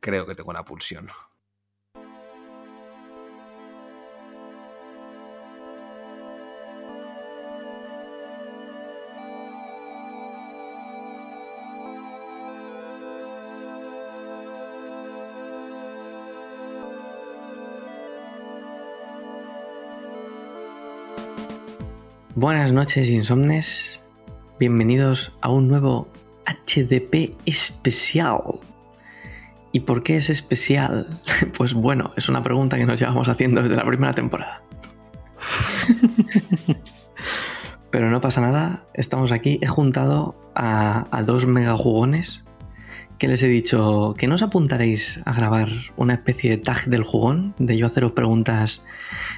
Creo que tengo la pulsión. Buenas noches, insomnes. Bienvenidos a un nuevo HDP especial. ¿Y por qué es especial? Pues bueno, es una pregunta que nos llevamos haciendo desde la primera temporada. Pero no pasa nada, estamos aquí. He juntado a, a dos mega jugones que les he dicho que no os apuntaréis a grabar una especie de tag del jugón, de yo haceros preguntas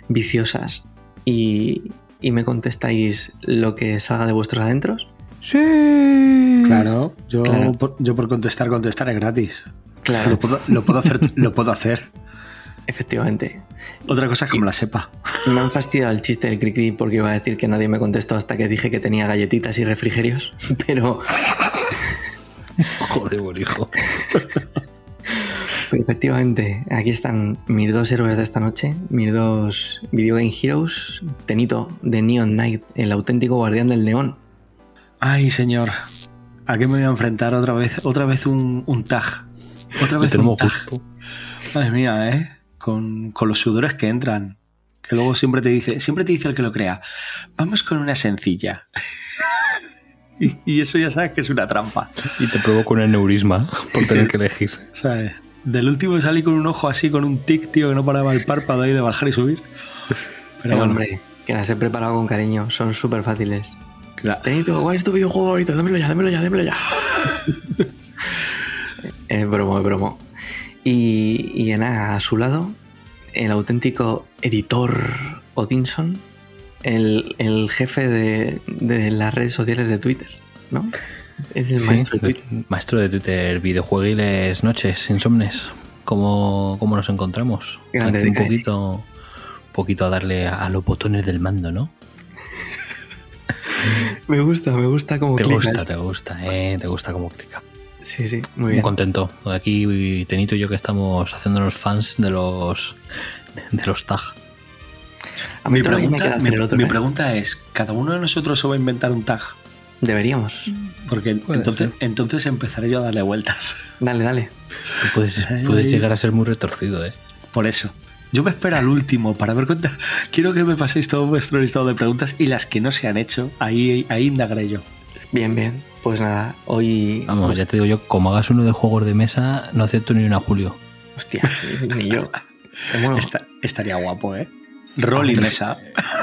viciosas y, y me contestáis lo que salga de vuestros adentros. Sí. Claro, yo, Claro. Por, yo por contestar, contestar es gratis. Claro, Lo puedo, lo puedo hacer, lo puedo hacer. efectivamente. Otra cosa es que me la sepa. Me han fastidiado el chiste del cri porque iba a decir que nadie me contestó hasta que dije que tenía galletitas y refrigerios, pero, Joder, buen hijo. efectivamente aquí están mis dos héroes de esta noche, mis dos Video Game Heroes, Tenito de Neon Knight, el auténtico guardián del neón. Ay, señor. ¿A qué me voy a enfrentar otra vez? Otra vez un, un tag. Otra vez tenemos justo. Madre mía, ¿eh? Con, con los sudores que entran. Que luego siempre te dice, siempre te dice el que lo crea, vamos con una sencilla. y, y eso ya sabes que es una trampa. Y te provoca un aneurisma por tener que elegir. ¿Sabes? Del último salí con un ojo así, con un tic, tío, que no paraba el párpado ahí de bajar y subir. Pero Pero bueno, hombre, que las he preparado con cariño, son súper fáciles. claro. Tenito, ¿cuál es tu videojuego favorito? Dámelo ya, dámelo ya, dámelo ya. es bromo, es bromo. Y, y nada, a su lado, el auténtico editor Odinson, el, el jefe de, de las redes sociales de Twitter, ¿no? Es el Sí, maestro de Twitter. maestro de Twitter, videojueguiles, noches, insomnes. ¿Cómo, cómo nos encontramos? Grande, Aquí un poquito, poquito a darle a, a los botones del mando, ¿no? Me gusta, me gusta como Te clicas. gusta, te gusta, eh, te gusta cómo clica. Sí, sí, muy Muy bien. contento. Aquí Tenito y yo que estamos haciéndonos fans de los de los tag. A mí Mi todavía me queda pregunta, mi, el otro, mi ¿eh? pregunta es, ¿cada uno de nosotros se va a inventar un tag? Deberíamos. Porque Puede entonces, ser. entonces empezaré yo a darle vueltas. Dale, dale. Puedes, puedes llegar a ser muy retorcido, ¿eh? Por eso. Yo me espero al último para ver cuántas. Quiero que me paséis todo vuestro listado de preguntas y las que no se han hecho, ahí, ahí indagaré yo. Bien, bien. Pues nada, hoy. Vamos, pues- ya te digo yo, como hagas uno de juegos de mesa, no acepto ni una Julio. Hostia, ni yo. Bueno, Esta- estaría guapo, ¿eh? Rol y mesa.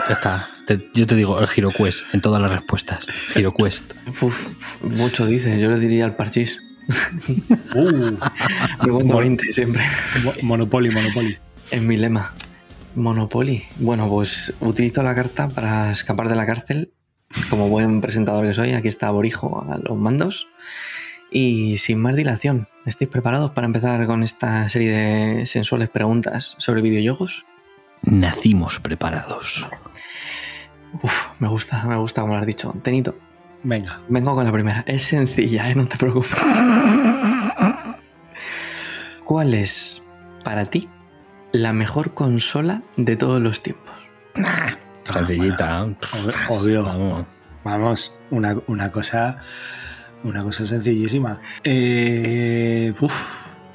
Ya está. Te- yo te digo, el HeroQuest, en todas las respuestas. HeroQuest. uf, mucho dices, yo le diría al parchís. Uh, Me cuento 20 siempre. mo- Monopoly, Monopoly. Es mi lema. Monopoly. Bueno, pues utilizo la carta para escapar de la cárcel. Como buen presentador que soy, aquí está Borijo a los mandos. Y sin más dilación, ¿estáis preparados para empezar con esta serie de sensuales preguntas sobre videojuegos? Nacimos preparados. Uf, me gusta, me gusta como lo has dicho. Tenito, Venga. Vengo con la primera. Es sencilla, ¿eh? no te preocupes. ¿Cuál es, para ti, la mejor consola de todos los tiempos? Sencillita. Ob- Obvio. Vamos. Vamos, una, una cosa. Una cosa sencillísima. Eh, uf,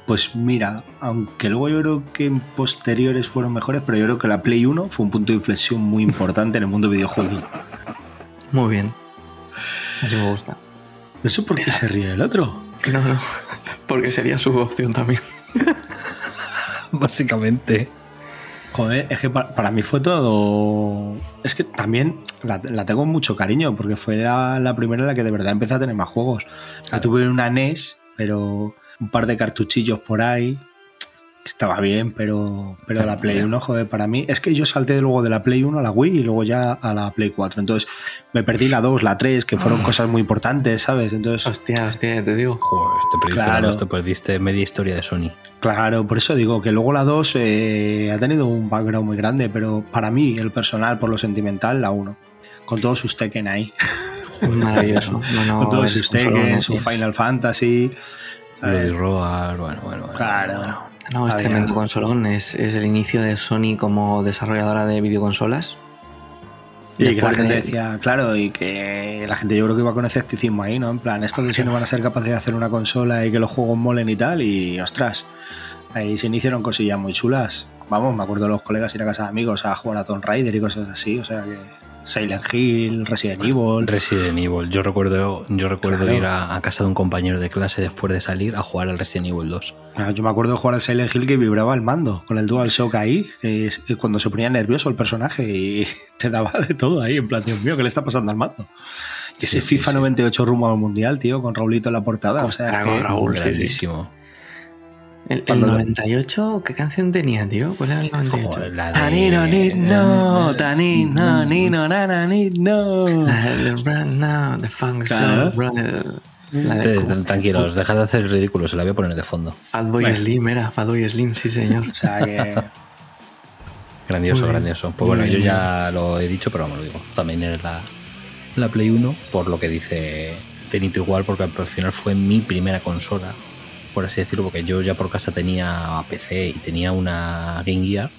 pues mira, aunque luego yo creo que en posteriores fueron mejores, pero yo creo que la Play 1 fue un punto de inflexión muy importante en el mundo videojuego. Muy bien. Así me gusta. No sé por qué se ríe el otro. No, no. Porque sería su opción también. Básicamente. Joder, es que pa- para, mí fue todo. Es que también la, la tengo mucho cariño, porque fue la, la primera en la que de verdad empecé a tener más juegos. La tuve una NES, pero un par de cartuchillos por ahí. Estaba bien, pero, pero Claro, la Play ya. 1, joder, para mí. Es que yo salté luego de la Play 1 a la Wii y luego ya a la Play 4. Entonces me perdí la 2, la 3, que fueron cosas muy importantes, ¿sabes? Entonces, Hostia, hostia, te digo. Joder, te perdiste, Claro. la dos, te perdiste media historia de Sony. Claro, por eso digo que luego la 2 eh, ha tenido un background muy grande, pero para mí, el personal, por lo sentimental, la 1. Con todos sus Tekken ahí. Maravilloso. No, no, con todos sus Tekken, su Final Fantasy. Bloody Roar, bueno, bueno, bueno. Claro. bueno. No, es Había- tremendo consolón. Es, es el inicio de Sony como desarrolladora de videoconsolas. Y que la gente de- decía, claro, y que la gente yo creo que iba con escepticismo ahí, ¿no? En plan, estos de si no van a ser capaces de hacer una consola y que los juegos molen y tal, y ostras, ahí se iniciaron cosillas muy chulas. Vamos, me acuerdo de los colegas ir a casa de amigos a jugar a Tomb Raider y cosas así, o sea que Silent Hill, Resident Evil. Resident Evil. Yo recuerdo, yo recuerdo Claro. ir a, a casa de un compañero de clase después de salir a jugar al Resident Evil 2. Ah, Yo me acuerdo de jugar al Silent Hill que vibraba el mando con el DualShock ahí, que es- que cuando se ponía nervioso el personaje y te daba de todo ahí, en plan, Dios mío, ¿qué le está pasando al mando? Y ese Sí, FIFA sí. 98 rumbo al mundial, tío, con Raulito en la portada. O sea, que- con Raúl, sí. El, el Cuando lo- 98, ¿qué canción tenía, tío? ¿Cuál era el 98? Joder, la de- Tanino, ni, no, tanino, ni, no, na, na, ni, no. La de Run Now, The Funk Claro. La de como- Tranquilos, dejad de hacer el ridículo, se la voy a poner de fondo. Fatboy Bueno. Slim era, Fatboy Slim, sí señor. O sea que. Grandioso, bien. grandioso. Pues bueno, yo ya lo he dicho, pero vamos, lo digo. También es la, la Play 1, por lo que dice Tenito igual, porque al final fue mi primera consola, por así decirlo, porque yo ya por casa tenía PC y tenía una Game Gear,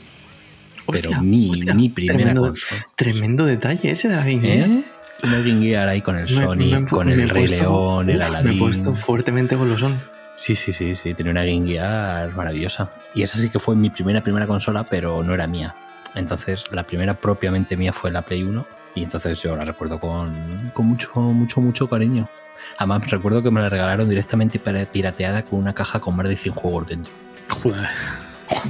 pero mi, hostia, mi primera tremendo, consola. Tremendo detalle ese de la Game Gear. ¿Eh? Una Game Gear ahí con el Sonic, me- con me el Rey puesto- León, el Aladdin. Me he puesto fuertemente golosón. Sí, sí, sí, sí, tenía una Game Gear maravillosa. Y esa sí que fue mi primera, primera consola, pero no era mía. Entonces, la primera propiamente mía fue la Play 1. Y entonces yo la recuerdo con, con mucho, mucho, mucho cariño. Además, recuerdo que me la regalaron directamente pira- pirateada con una caja con más de 100 juegos dentro. Joder,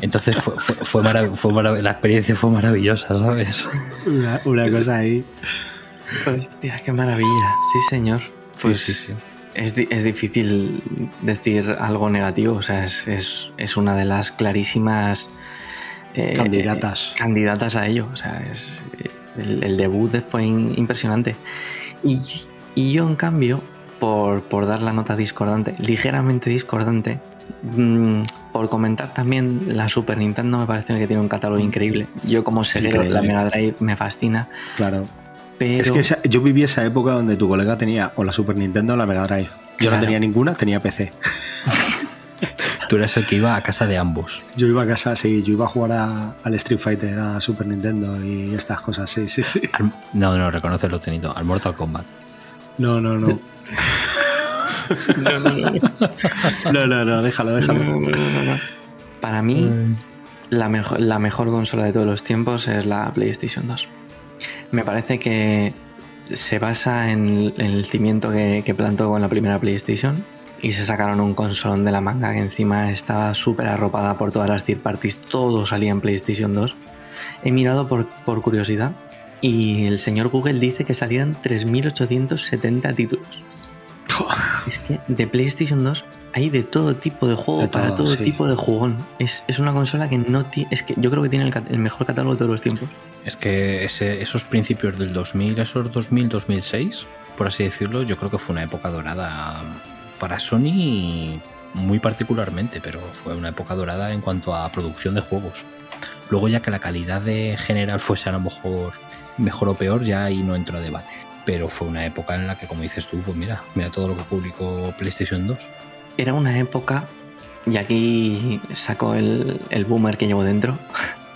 Entonces, fue, fue, fue marav- fue marav- la experiencia fue maravillosa, ¿sabes? una, una cosa ahí. Hostia, qué maravilla. Sí, señor. Pues sí, sí. Es, di- es difícil decir algo negativo. O sea, es, es- es una de las clarísimas eh, Candidatas. eh, candidatas a ello. O sea, es, el, el debut fue in- impresionante. Y, y yo, en cambio, por, por dar la nota discordante, ligeramente discordante, mm, por comentar también la Super Nintendo, me parece que tiene un catálogo increíble. Yo, como seguidor de la. Mega Drive, me fascina. Claro. Pero Es que esa- yo viví esa época donde tu colega tenía o la Super Nintendo o la Mega Drive. Yo Claro. no tenía ninguna, tenía PC. Tú eras el que iba a casa de ambos. Yo iba a casa, sí, yo iba a jugar a- al Street Fighter, a Super Nintendo y estas cosas, sí, sí, sí. Al- no, no, reconócelo, Tenito. Al Mortal Kombat. No, no, no. No, no, no, déjalo, déjalo. Para mí, la mejor, la mejor consola de todos los tiempos es la PlayStation 2. Me parece que se basa en, en el cimiento que, que plantó con la primera PlayStation y se sacaron un consolón de la manga que encima estaba súper arropada por todas las third parties, todo salía en PlayStation 2. He mirado por, por curiosidad y el señor Google dice que salieron 3.870 títulos. Es que de PlayStation 2 hay de todo tipo de juego De para todo, todo sí. tipo de jugón. Es, es una consola que no tiene. Es que yo creo que tiene el, mejor catálogo de todos los tiempos. Es que ese- esos principios del 2000, esos 2000, 2006, por así decirlo, yo creo que fue una época dorada para Sony muy particularmente, pero fue una época dorada en cuanto a producción de juegos. Luego ya que la calidad de general fuese a lo mejor mejor o peor, ya ahí no entró a debate. Pero fue una época en la que, como dices tú, pues mira, mira todo lo que publicó PlayStation 2. Era una época. Y aquí saco el, el boomer que llevo dentro.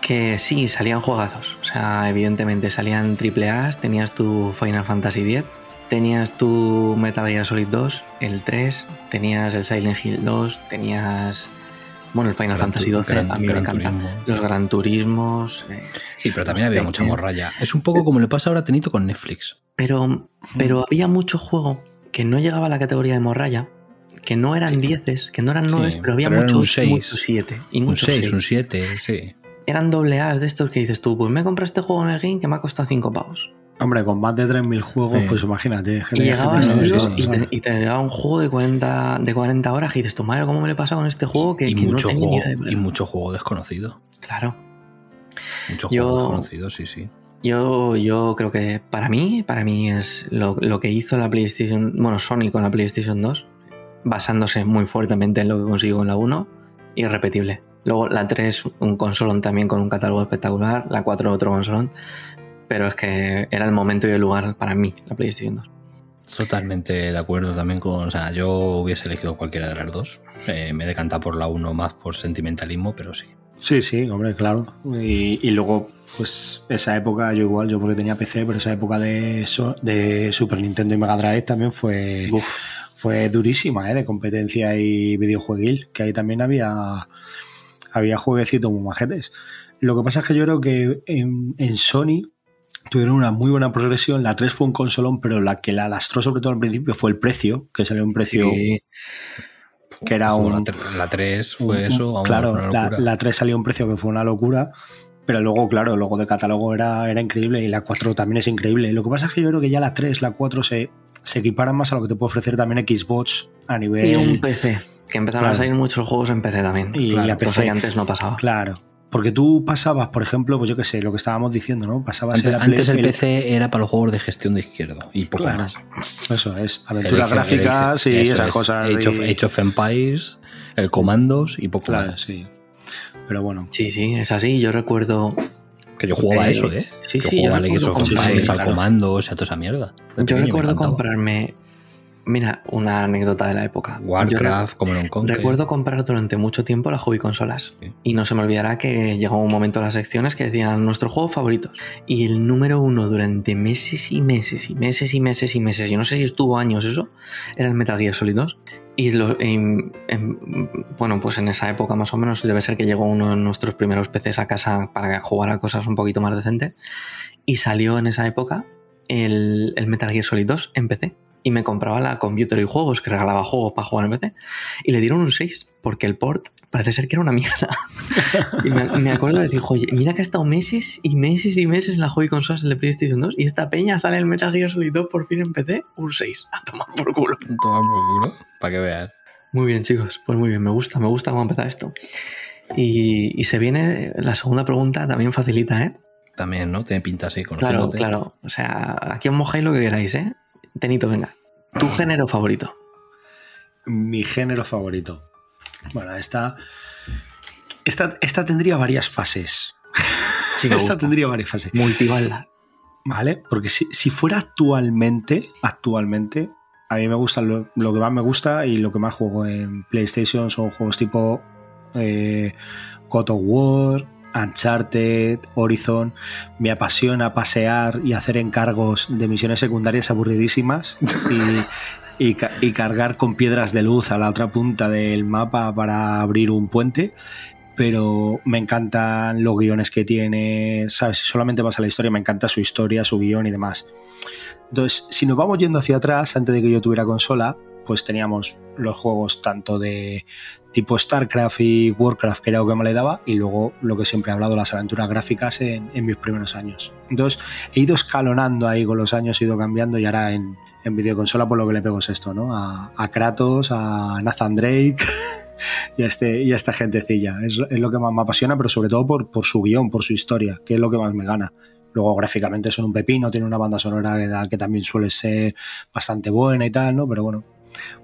Que sí, salían juegazos. O sea, evidentemente salían AAAs. Tenías tu Final Fantasy X. Tenías tu Metal Gear Solid 2, el 3. Tenías el Silent Hill 2. Tenías. Bueno, el Final Gran Fantasy 12. Gran- a mí me encanta. Turismo. Los Gran Turismos. eh, Sí, pero también había mucha morralla. Es un poco como le pasa ahora a Tenito con Netflix. Pero, pero había mucho juego que no llegaba a la categoría de morralla, que no eran Sí. dieces, que no eran Sí, nueves, pero había pero muchos un seis. muchos siete y Un muchos 6, seis. un 7, sí. eran doble A's de estos que dices tú, pues me he comprado este juego en el game que me ha costado 5 pavos. Hombre, con más de 3.000 juegos, Sí. pues imagínate. Y llegabas y, te, y te un juego de 40, de 40 horas y dices, tu madre, ¿cómo me le he pasado con este juego? Que, y, que mucho no juego, de y mucho juego desconocido. Claro. Mucho Yo- juego desconocido, sí, sí. Yo, yo creo que para mí, para mí es lo, lo que hizo la PlayStation, bueno, Sony con la PlayStation 2, basándose muy fuertemente en lo que consiguió en la 1, irrepetible. Luego la 3, un consolón también con un catálogo espectacular, la 4 otro consolón, pero es que era el momento y el lugar para mí, la PlayStation 2. Totalmente de acuerdo también con. O sea, yo hubiese elegido cualquiera de las dos. Eh, me he decantado por la uno más por sentimentalismo, pero sí. Sí, sí, hombre, claro. Y, y luego, pues esa época, yo igual, yo porque tenía PC, pero esa época de, de Super Nintendo y Mega Drive también fue, fue durísima, ¿eh? de competencia y videojueguil, que ahí también había, había jueguecitos muy majetes. Lo que pasa es que yo creo que en, en Sony tuvieron una muy buena progresión. La 3 fue un consolón, pero la que la lastró sobre todo al principio fue el precio, que salió un precio Sí, que era un, La, tre- la 3 fue un- eso, vamos, claro, la, la 3 salió a un precio que fue una locura, pero luego, claro, luego de catálogo era, era increíble y la 4 también es increíble. Lo que pasa es que yo creo que ya la 3, la 4 se, se equiparan más a lo que te puede ofrecer también Xbox a nivel... Y un PC, que empezaron a salir muchos juegos en PC también. Y Claro, a cosa PC. que antes no pasaba. Claro. Porque tú pasabas, por ejemplo, pues yo qué sé, lo que estábamos diciendo, ¿no? Pasabas Antes, en la Play- antes el el- PC era para los juegos de gestión de izquierdo y poco Claro. más. Eso es, aventuras El- el- gráficas y esas es, cosas. Age of, y- Age of Empires, el Commandos y poco Claro, más. sí. Pero bueno. Sí, sí, es así. Yo recuerdo Que yo jugaba Eh, eso, ¿eh? sí, yo sí, yo jugaba al of comprarme, Empires, al claro. Commandos y a toda esa mierda. De Yo recuerdo comprarme. Mira, una anécdota de la época. Warcraft, and re- Conquer. recuerdo comprar durante mucho tiempo las hobby consolas. Sí. Y no se me olvidará que llegó un momento en las secciones que decían nuestros juegos favoritos. Y el número uno durante meses y meses y meses y meses y meses, yo no sé si estuvo años eso, era el Metal Gear Solid 2. Y lo- en- en- bueno, pues en esa época más o menos debe ser que llegó uno de nuestros primeros PCs a casa para jugar a cosas un poquito más decentes. Y salió en esa época el, el Metal Gear Solid 2 en PC. Y me compraba la Computer y Juegos, que regalaba juegos para jugar en PC. Y le dieron un 6, porque el port parece ser que era una mierda. y me, me acuerdo de decir, oye, mira que ha estado meses y meses y meses en la hobby consolas en el PlayStation 2 y esta peña sale el Metal Gear Solid 2 por fin en PC, un 6. A tomar por culo. Toma por culo, para que veas. Muy bien, chicos. Pues muy bien, me gusta, me gusta cómo empezar esto. Y, y se viene la segunda pregunta, también facilita, ¿eh? También, ¿no? Tiene pinta así, Claro, conociéndote. claro. O sea, aquí os mojáis lo que queráis, ¿eh? Tenito, venga. ¿Tu género favorito? Mi género favorito. Bueno, esta. Esta, esta tendría varias fases. Sí, esta gusta. tendría varias fases. Multibalda. ¿Vale? Porque si, si fuera actualmente, actualmente, a mí me gusta lo, lo que más me gusta y lo que más juego en PlayStation son juegos tipo eh, God of War, Uncharted, Horizon. Me apasiona pasear y hacer encargos de misiones secundarias aburridísimas y, y ca- y cargar con piedras de luz a la otra punta del mapa para abrir un puente pero me encantan los guiones que tiene, ¿sabes? Si solamente vas a la historia, me encanta su historia, su guion y demás. Entonces, si nos vamos yendo hacia atrás, antes de que yo tuviera consola, pues teníamos los juegos tanto de tipo StarCraft y Warcraft, que era lo que me le daba, y luego lo que siempre he hablado, las aventuras gráficas en, mis primeros años. Entonces, he ido escalonando ahí con los años, he ido cambiando y ahora en, videoconsola, por lo que le pego es esto, ¿no? A, Kratos, a Nathan Drake y a, este, y esta gentecilla. Es, lo que más me apasiona, pero sobre todo por, por su guion, por su historia, que es lo que más me gana. Luego gráficamente son un pepino, tiene una banda sonora que también suele ser bastante buena y tal, ¿no? Pero bueno,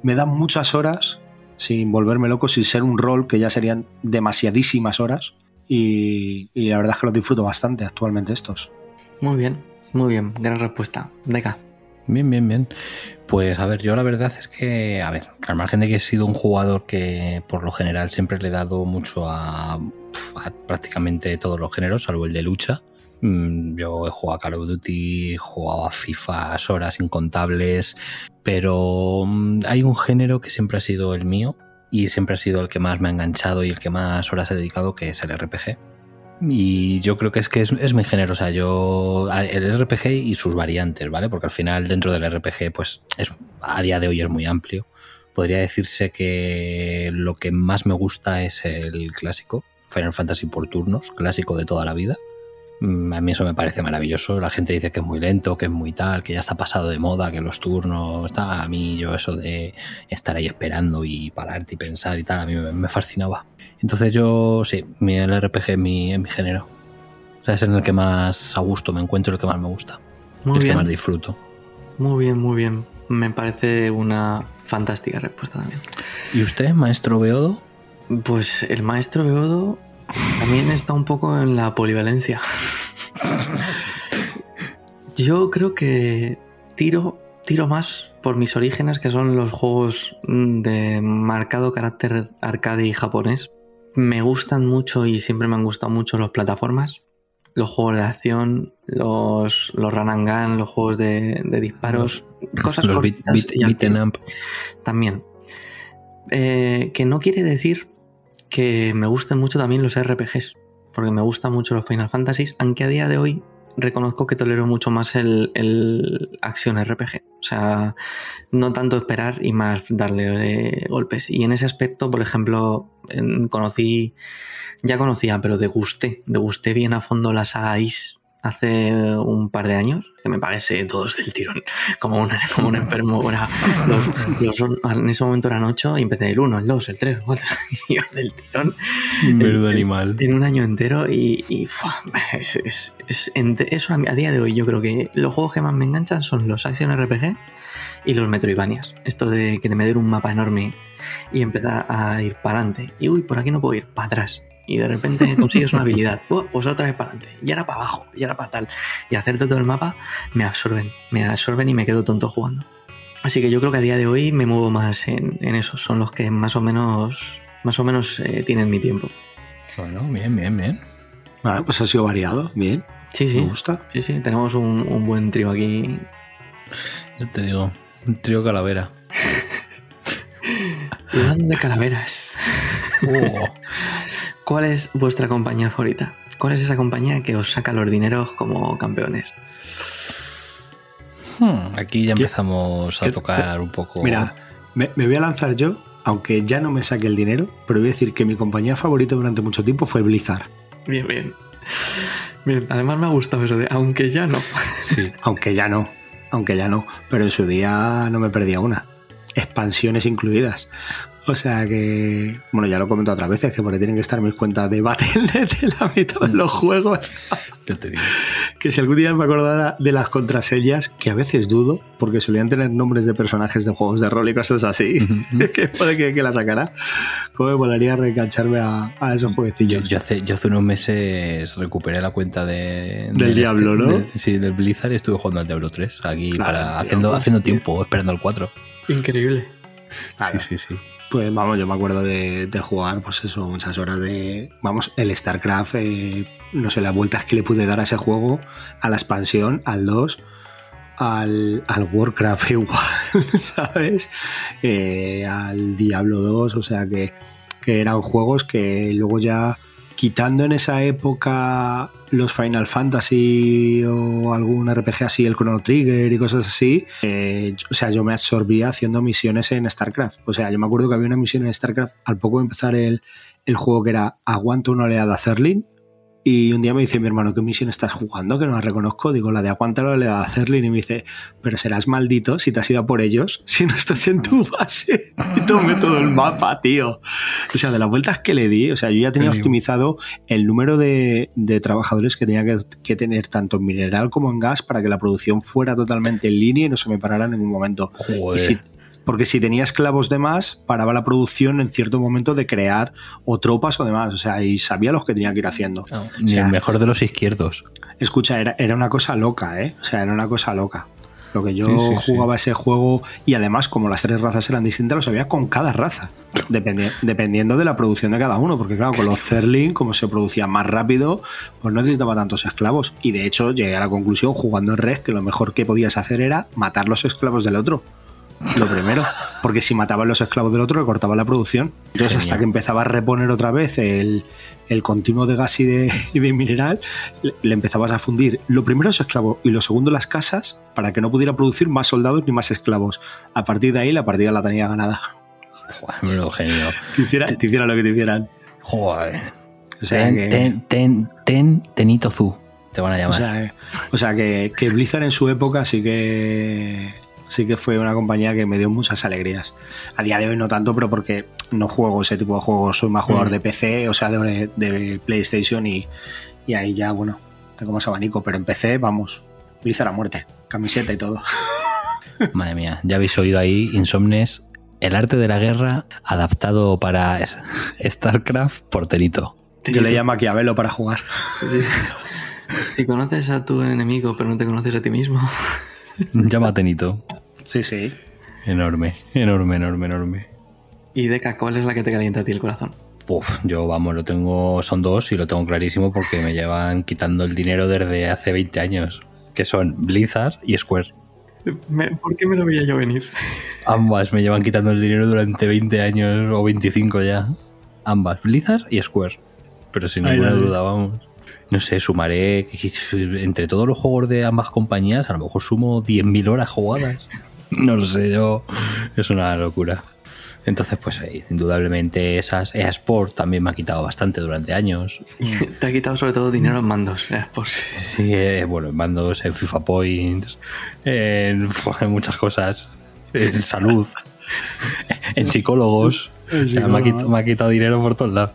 me dan muchas horas sin volverme loco, sin ser un rol que ya serían demasiadísimas horas. Y, y la verdad es que los disfruto bastante actualmente estos. Muy bien, muy bien. Gran respuesta. Deca. Bien, bien, bien. Pues a ver, yo la verdad es que, a ver, al margen de que he sido un jugador que por lo general siempre le he dado mucho a, a prácticamente todos los géneros, salvo el de lucha. Mm, Yo he jugado a Call of Duty, he jugado a FIFA horas incontables, pero mm, hay un género que siempre ha sido el mío y siempre ha sido el que más me ha enganchado y el que más horas he dedicado, que es el RPG. Y yo creo que es que es, mi género, o sea, yo el RPG y sus variantes, ¿vale? Porque al final dentro del RPG, pues es, a día de hoy es muy amplio. Podría decirse que lo que más me gusta es el clásico, Final Fantasy por turnos, clásico de toda la vida. Mm, A mí eso me parece maravilloso. La gente dice que es muy lento, que es muy tal, que ya está pasado de moda, que los turnos. Está, a mí, yo, eso de estar ahí esperando y pararte y pensar y tal, a mí me, fascinaba. Entonces, yo, sí, mi, el RPG es mi, es mi género. O sea, es en el que más a gusto me encuentro, el que más me gusta, Muy el que bien, más disfruto. muy bien, muy bien. Me parece una fantástica respuesta también. ¿Y usted, maestro Beodo? Pues el maestro Beodo también está un poco en la polivalencia. Yo creo que tiro, tiro más por mis orígenes, que son los juegos de marcado carácter arcade y japonés. Me gustan mucho y siempre me han gustado mucho las plataformas, los juegos de acción, los, los run and gun, los juegos de, de disparos, cosas Los beat, fin- up. también. Eh, que no quiere decir que me gusten mucho también los RPGs, porque me gustan mucho los Final Fantasies, aunque a día de hoy reconozco que tolero mucho más el, el acción RPG. O sea, no tanto esperar y más darle eh, golpes. Y en ese aspecto, por ejemplo, conocí, ya conocía, pero degusté, degusté bien a fondo la saga hace un par de años, que me pagué todos del tirón, como, una, como un enfermo. Era, los, los son- en ese momento eran ocho y empecé el 1, el 2, el 3, el 4, y yo del tirón Menudo animal. en un año entero y, y, a día de hoy yo creo que los juegos que más me enganchan son los Action RPG y los Metroidvanias. Esto de que te me den un mapa enorme y empezar a ir para adelante. Y uy, por aquí no puedo ir, para atrás. Y de repente consigues una habilidad. Oh, pues otra vez para adelante. Y ahora para abajo. Y ahora para tal. Y hacerte todo el mapa me absorben. Me absorben y me quedo tonto jugando. Así que yo creo que a día de hoy me muevo más en, en esos. Son los que más o menos, más o menos eh, tienen mi tiempo. Bueno, bien, bien, bien. Bueno, pues ha sido variado, bien, Sí, me sí. gusta. Sí, sí, tenemos un, un buen trío aquí. Yo te digo, un trío calavera. Hablando de calaveras, Oh. ¿cuál es vuestra compañía favorita? ¿Cuál es esa compañía que os saca los dineros como campeones? Hmm, Aquí ya ¿Qué- empezamos a qué- tocar un poco. Mira, me, me voy a lanzar yo, aunque ya no me saque el dinero, pero voy a decir que mi compañía favorita durante mucho tiempo fue Blizzard. Bien, bien. Bien, además me ha gustado eso de, aunque ya no. Sí. Aunque ya no, aunque ya no, pero en su día no me perdía una. Expansiones incluidas. O sea que, bueno, ya lo he comentado otras veces, que porque tienen que estar mis cuentas de Battle.net de la mitad de los juegos. Yo te digo. Que si algún día me acordara de las contraseñas, que a veces dudo, porque solían tener nombres de personajes de juegos de rol y cosas así, que puede que, que la sacara, como me molaría reengancharme a, a esos Yo, jueguecillos. yo hace, yo hace unos meses recuperé la cuenta de, Del Diablo, ¿no? del- sí, del Blizzard y estuve jugando al Diablo 3 aquí Claro, para, haciendo, pues, haciendo tiempo, esperando el 4. Increíble. Claro. Sí, sí, sí. Pues vamos, yo me acuerdo de, jugar, pues eso, muchas horas de. Vamos, el StarCraft, eh, no sé, las vueltas que le pude dar a ese juego, a la expansión, al 2, al, al Warcraft igual, ¿sabes? Eh, al Diablo 2, o sea que, que eran juegos que luego ya, quitando en esa época los Final Fantasy o algún RPG así, el Chrono Trigger y cosas así, eh, o sea, yo me absorbía haciendo misiones en StarCraft. O sea, yo me acuerdo que había una misión en StarCraft al poco de empezar el, el juego que era Aguanta una oleada Zerlin. Y un día me dice mi hermano, ¿qué misión estás jugando? Que no la reconozco. Digo, la de Aguanta la oleada Zerlin. Y me dice, pero serás maldito si te has ido a por ellos, si no estás en tu base. Y tomé todo el mapa, tío. O sea, de las vueltas que le di, o sea, yo ya tenía optimizado el número de, de trabajadores que tenía que, que tener tanto en mineral como en gas para que la producción fuera totalmente en línea y no se me parara en ningún momento. Y Joder. si- porque si tenía esclavos de más, paraba la producción en cierto momento de crear o tropas o demás. O sea, y sabía los que tenía que ir haciendo. No, O ni sea, el mejor de los izquierdos. Escucha, era, era una cosa loca, ¿eh? O sea, era una cosa loca. Lo que yo Sí, sí, sí. jugaba ese juego y además como las tres razas eran distintas, lo sabía con cada raza, dependi- dependiendo de la producción de cada uno, porque claro, con los Zerling, como se producía más rápido, pues no necesitaba tantos esclavos. Y de hecho llegué a la conclusión, jugando en Red, que lo mejor que podías hacer era matar los esclavos del otro. Lo primero, porque si mataban los esclavos del otro, le cortaba la producción. Entonces, hasta que empezaba a reponer otra vez el, el continuo de gas y de, y de mineral, le, le empezabas a fundir lo primero los esclavos y lo segundo las casas para que no pudiera producir más soldados ni más esclavos. A partir de ahí, la partida la tenía ganada. Joder, genio. Te hiciera, te hiciera lo que te hicieran. Joder. O sea ten, que- ten, ten, ten, Tenito Zu, te van a O llamar. sea, eh, o sea que, que Blizzard en su época sí que sí que fue una compañía que me dio muchas alegrías. A día de hoy no tanto, pero porque no juego ese tipo de juegos, soy más jugador Mm. de PC, o sea, de, de PlayStation y, y ahí ya, bueno, tengo más abanico, pero en PC, vamos, Blizzard a muerte, camiseta y todo. Madre mía, ya habéis oído ahí, Insomnes, el arte de la guerra adaptado para StarCraft por Tenito. Yo le llamo a Maquiavelo para jugar. Sí. Si conoces a tu enemigo pero no te conoces a ti mismo. Llama a Tenito. Sí, sí. Enorme, enorme, enorme, enorme. Y Deca, ¿cuál es la que te calienta a ti el corazón? Uf, yo vamos, lo tengo, son dos y lo tengo clarísimo porque me llevan quitando el dinero desde hace 20 años, que son Blizzard y Square. ¿Por qué me lo veía yo venir? Ambas me llevan quitando el dinero durante 20 años o 25 ya. Ambas, Blizzard y Square. Pero sin Ay, ninguna duda, vamos. No sé, sumaré entre todos los juegos de ambas compañías, a lo mejor sumo 10.000 horas jugadas. No lo sé, yo. Es una locura. Entonces, pues indudablemente esas EA Sport también me ha quitado bastante durante años. Te ha quitado sobre todo dinero en mandos. eh, por- Sí, eh, bueno, en mandos, en FIFA Points, en, en muchas cosas, en salud, en psicólogos. O sea, me, ha quitado, me ha quitado dinero por todos lados.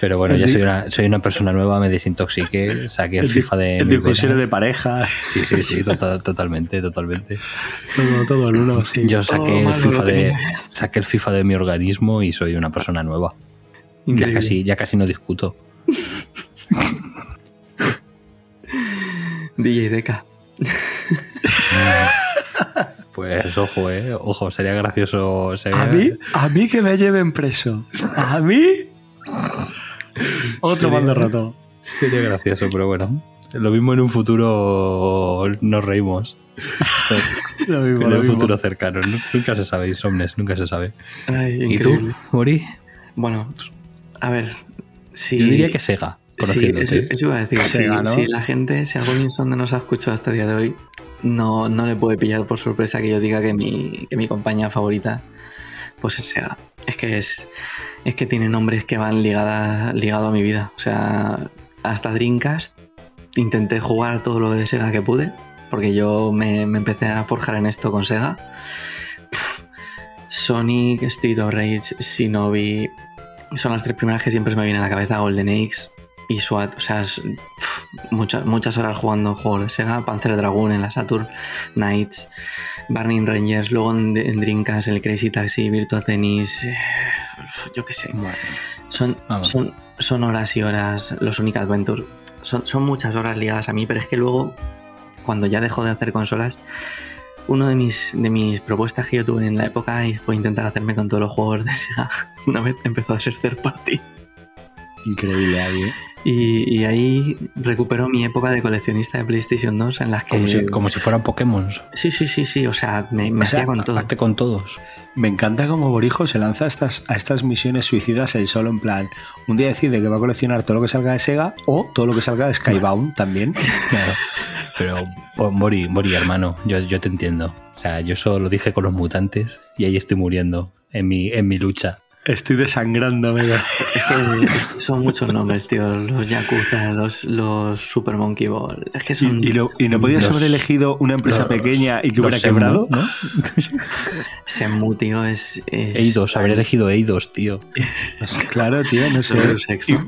Pero bueno, ya Sí. soy una, soy una persona nueva, me desintoxiqué, saqué el El FIFA de. el discusiones de pareja, Sí, sí, sí, tota- totalmente, totalmente. todo, todo el uno, sí. Yo saqué el, malo lo FIFA de, saqué el FIFA de mi organismo y soy una persona nueva. Ya casi, ya casi no discuto. DJ Deca. Pues ojo, eh, ojo, sería gracioso. sería- A mí, a mí que me lleven preso. A mí. Otro Sería- mando roto. Sería gracioso, pero bueno. Lo mismo en un futuro nos reímos. Lo mismo, en lo un mismo. futuro cercano. Nu- Nunca se sabe, Insomnes, nunca se sabe. Ay, ¿Y tú. Mori? Bueno, a ver. Si, Yo diría que Sega, Sí, eso, eso iba a decir. Si, Sega, ¿no? si la gente, si algún insonde nos ha escuchado hasta el día de hoy, no, no le puede pillar por sorpresa que yo diga que mi, que mi compañía favorita pues es Sega. Es que es, es que tiene nombres que van ligadas, ligado a mi vida. O sea, hasta Dreamcast intenté jugar todo lo de Sega que pude, porque yo me, me empecé a forjar en esto con Sega. Sonic, Street of Rage, Shinobi, son las tres primeras que siempre me vienen a la cabeza, Golden Axe y SWAT. O sea, muchas, muchas horas jugando juegos de Sega, Panzer Dragoon en la Saturn, Knights, Burning Rangers, luego en, en Dreamcast el Crazy Taxi, Virtua Tennis, eh, yo qué sé. Son, Vamos. son, son horas y horas los Sonic Adventure. Son, son muchas horas ligadas a mí, pero es que luego, cuando ya dejo de hacer consolas, uno de mis, de mis propuestas que yo tuve en la época fue intentar hacerme con todos los juegos de Sega. Una vez empezó a ser third party. Increíble ahí, ¿eh? Y, y ahí recuperó mi época de coleccionista de PlayStation 2 en las que... Como, si, como si fueran Pokémon. Sí, sí, sí, sí. O sea, me, me O sea, hacía con todo. Hazte con todos. Me encanta cómo Borijo se lanza a estas, a estas misiones suicidas él solo en plan. Un día decide que va a coleccionar todo lo que salga de Sega o todo lo que salga de Skybound también. Claro. Pero, oh, Mori, Mori, hermano, yo, yo te entiendo. O sea, yo solo lo dije con los mutantes y ahí estoy muriendo en mi, en mi lucha. Estoy desangrándome. Es que son muchos nombres, tío. Los Yakuza, los, los Super Monkey Ball. Es que son... y no, y no podías Los- haber elegido una empresa los- pequeña y que hubiera quebrado. ¿no? Shenmue, tío, es... es Eidos, haber elegido Eidos, tío. Claro, tío, no sé.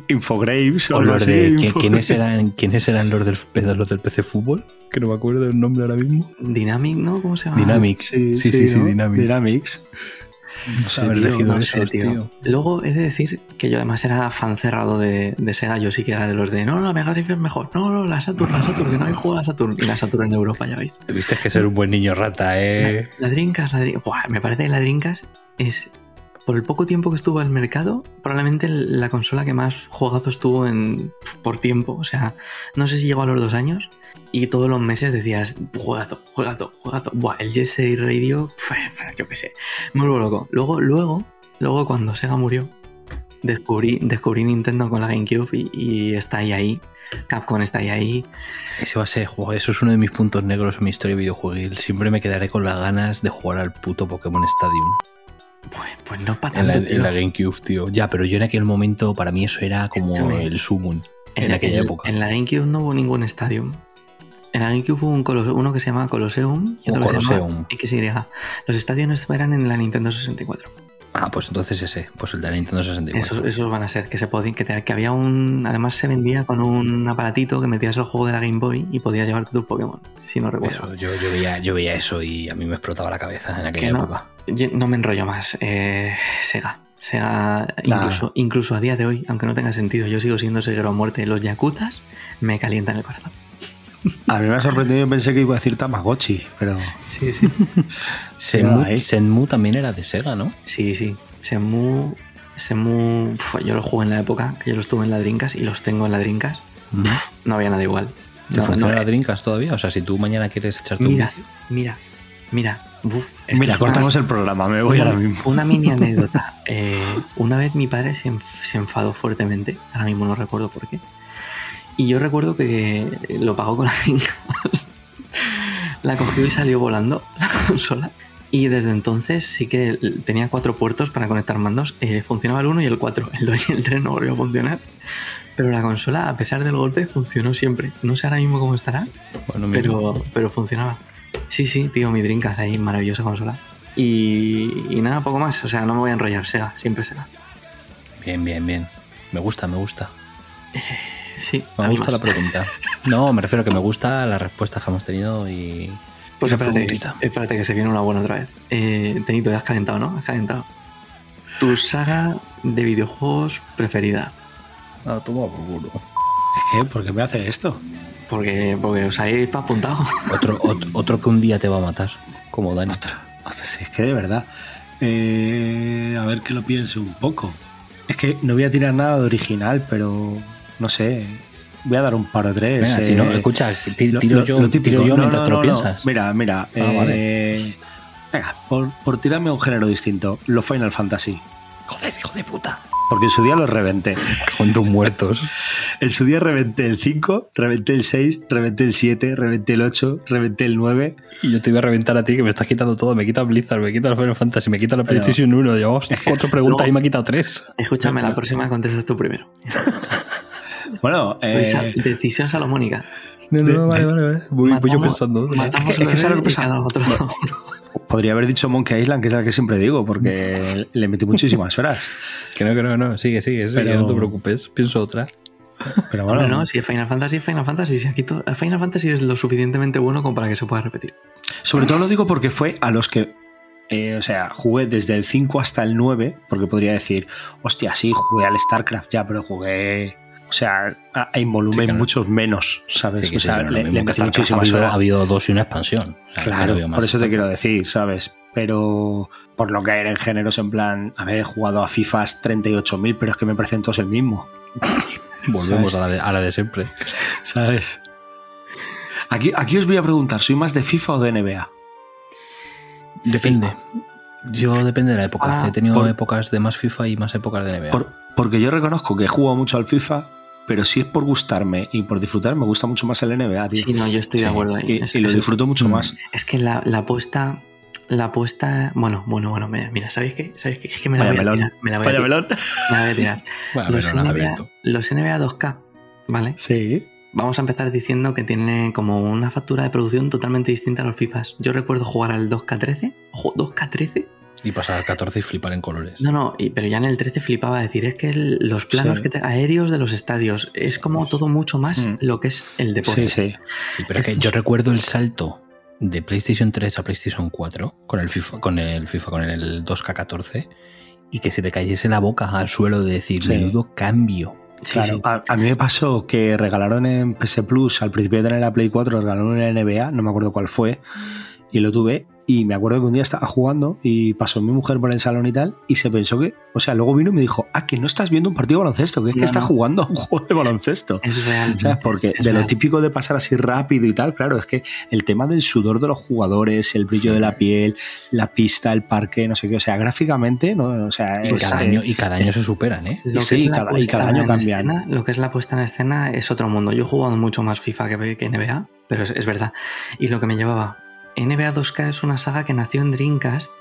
Infograves o O algo los de. ¿qui- Info- ¿quiénes, eran, ¿Quiénes eran los del, los del PC Fútbol? Que no me acuerdo el nombre ahora mismo. Dynamic, ¿no? ¿Cómo se llama? Dynamics. Sí, sí, sí, sí, ¿no? Dynamics. Dynamics. No sé, Haber tío, elegido No sé, esos, tío. Luego he de decir que yo además era fan cerrado de, de Sega. Yo sí que era de los de no, no, la Mega Drive es mejor. No, no, la Saturn, la Saturn, que no hay juego a la Saturn. Y la Saturn en Europa, ya veis. Tuviste que ser un buen niño rata, eh. La la Dream- Buah, me parece que la Dreamcast es, por el poco tiempo que estuvo al mercado, probablemente la consola que más juegazos tuvo en, por tiempo. O sea, no sé si llegó a los dos años y todos los meses decías, juegazo, juegazo, juegazo. Buah, el Jet Set Radio, yo qué sé, me vuelvo loco. Luego, luego, luego cuando Sega murió, descubrí, descubrí Nintendo con la GameCube y, está ahí ahí. Capcom está ahí ahí. Ese va a ser, jo, eso es uno de mis puntos negros en mi historia videojueguil. Siempre me quedaré con las ganas de jugar al puto Pokémon Stadium. Pues, pues no para En la, tanto, en la tío. GameCube, tío. Ya, pero yo en aquel momento, para mí eso era como Escúchame. el Summon en, En, aquella época. en la GameCube no hubo ningún Stadium. En la GameCube hubo un uno que se llamaba Colosseum y otro que se Colosseum. llamaba XY. Los estadios eran en la Nintendo 64. Ah, pues entonces ese, pues el de la Nintendo 64. Esos, esos van a ser, que se podían, que, te- que había un. Además se vendía con un aparatito que metías el juego de la Game Boy y podías llevarte tus Pokémon, si no recuerdo. Eso, yo, yo veía, yo veía eso y a mí me explotaba la cabeza en aquella no. época. Yo no me enrollo más. Eh, Sega. Sega, Claro. incluso, incluso a día de hoy, aunque no tenga sentido, yo sigo siendo seguero a muerte. Los yakuzas me calientan el corazón. A mí me ha sorprendido, pensé que iba a decir Tamagotchi, pero Sí, sí. Senmu. Senmu también era de Sega, ¿no? Sí, sí. Semu. uf, yo lo jugué en la época que yo los tuve en la Drinkas y los tengo en la Drinkas. No había nada igual. ¿Te No, funciona no, la eh, Drinkas todavía? O sea, si tú mañana quieres echarte un Mira, vicio. mira, mira. Uf, mira, una- cortamos el programa, me voy una, ahora mismo. una mini anécdota. Eh, una vez mi padre se, enf- se enfadó fuertemente, ahora mismo no recuerdo por qué. Y yo recuerdo que lo pagó con la Drinkas. La cogió y salió volando la consola. Y desde entonces sí que tenía cuatro puertos para conectar mandos. Eh, funcionaba el 1 y el 4. El 2 y el 3 no volvió a funcionar. Pero la consola, a pesar del golpe, funcionó siempre. No sé ahora mismo cómo estará, Bueno, pero, pero funcionaba. Sí, sí, tío, mi Drinkas ahí, maravillosa consola. Y, y nada, poco más. O sea, no me voy a enrollar, Sega, siempre Sega. Bien, bien, bien. Me gusta, me gusta. Sí, Me a mí gusta más. la pregunta. No, me refiero a que me gusta la respuesta que hemos tenido y. Pues espérate, preguntita. espérate que se viene una buena otra vez. Eh, Tenito, ya has calentado, ¿no? Has calentado. Tu saga de videojuegos preferida. Ah, toma por culo. Que, ¿por qué me hace esto? Porque, porque os habéis apuntado. Otro, otro, otro que un día te va a matar, como Dani. O sea, si es que de verdad. Eh, a ver que lo piense un poco. Es que no voy a tirar nada de original, pero no sé. Voy a dar un paro tres. Venga, si eh, no, escucha, ti- lo- tiro, lo- yo, lo típico. tiro yo No, mientras no, te lo piensas. Mira, mira. Ah, eh, Venga, por, por tirarme a un género distinto, los Final Fantasy. Joder, hijo de puta. Porque en su día los reventé. Con tus muertos. En su día reventé el 5, reventé el 6, reventé el 7, reventé el 8, reventé el 9. Y yo te iba a reventar a ti, que me estás quitando todo. Me quita Blizzard, me quita el Final Fantasy, me quita la Pero- PlayStation 1. Llevamos cuatro preguntas No. y me ha quitado tres. Escúchame, la próxima contestas tú primero. Bueno, Soy eh, sa- decisión salomónica. No, no, vale, vale, vale. Voy, voy yo pensando. Matamos Es que- es que el ¿sabes lo bebé que podría haber dicho Monkey Island, que es la que siempre digo, porque le metí muchísimas horas. Que no, que no, no. Sigue, sigue, sigue. Pero- No te preocupes. Pienso otra. Pero bueno, Hombre, no, si es Final Fantasy, es Final Fantasy. Si aquí Final Fantasy es lo suficientemente bueno como para que se pueda repetir. sobre todo lo digo porque fue a los que, eh, o sea, jugué desde el 5 hasta el 9, porque podría decir, hostia, sí, jugué al StarCraft ya, pero jugué, o sea, en volumen Sí, que muchos menos, ¿sabes? Sí, que o sí, sea, lo le, le que metí muchísimas ha habido, horas. ha habido dos y una expansión. Claro, no por eso te quiero decir, ¿sabes? Pero por no caer en géneros en plan, a ver, he jugado a FIFAs 38.000, pero es que me parecen todos el mismo, Volvemos a la, de, a la de siempre. ¿sabes? Aquí, aquí os voy a preguntar, ¿soy más de FIFA o de NBA? Depende. Yo depende de la época. Ah, He tenido por- épocas de más FIFA y más épocas de NBA. Por- porque yo reconozco que he jugado mucho al FIFA, pero si es por gustarme y por disfrutar, me gusta mucho más el NBA, tío. Sí, no, yo estoy Sí, de acuerdo ahí. y, Es- y lo disfruto mucho Mm. más. Es que la, la apuesta. La apuesta. Bueno, bueno, bueno, mira, mira, ¿sabéis qué? ¿Sabéis qué? Es que me la voy a tirar. Me la voy a tirar. melón. Me la voy a tirar. Bueno, los, NBA, los NBA 2K, ¿vale? Sí. Vamos a empezar diciendo que tiene como una factura de producción totalmente distinta a los FIFAs. Yo recuerdo jugar al 2K13. Ojo, 2K13. Y pasar al 14 y flipar en colores. No, no, y- pero ya en el 13 flipaba a decir, es que el- los planos Sí. que te- aéreos de los estadios es como todo mucho más Mm. lo que es el deporte. Sí, sí. Sí, pero es que Esto yo recuerdo el salto de PlayStation 3 a PlayStation 4 con el FIFA, con el FIFA, con el 2K14 y que se te cayese la boca al suelo de decir, Sí. menudo cambio. Sí, Claro, sí. A, a mí me pasó que regalaron en PS Plus, al principio de tener la Play 4, regalaron una NBA, no me acuerdo cuál fue, y lo tuve. Y me acuerdo que un día estaba jugando y pasó mi mujer por el salón y tal, y se pensó que, o sea, luego vino y me dijo, ah, que no estás viendo un partido de baloncesto, que es que No, estás no. jugando a un juego de baloncesto. Es real. ¿Sabes? Porque Es de lo típico de pasar así rápido y tal, claro, es que el tema del sudor de los jugadores, el brillo de la piel, la pista, el parque, no sé qué, o sea, gráficamente, ¿no? O sea, Y es, cada, año, y cada año se superan, ¿eh? Lo Sí, que es la cada- y puesta cada año en cambian. escena- lo que es la puesta en escena es otro mundo. Yo he jugado mucho más FIFA que, que NBA, pero es, es verdad. Y lo que me llevaba, NBA 2K es una saga que nació en Dreamcast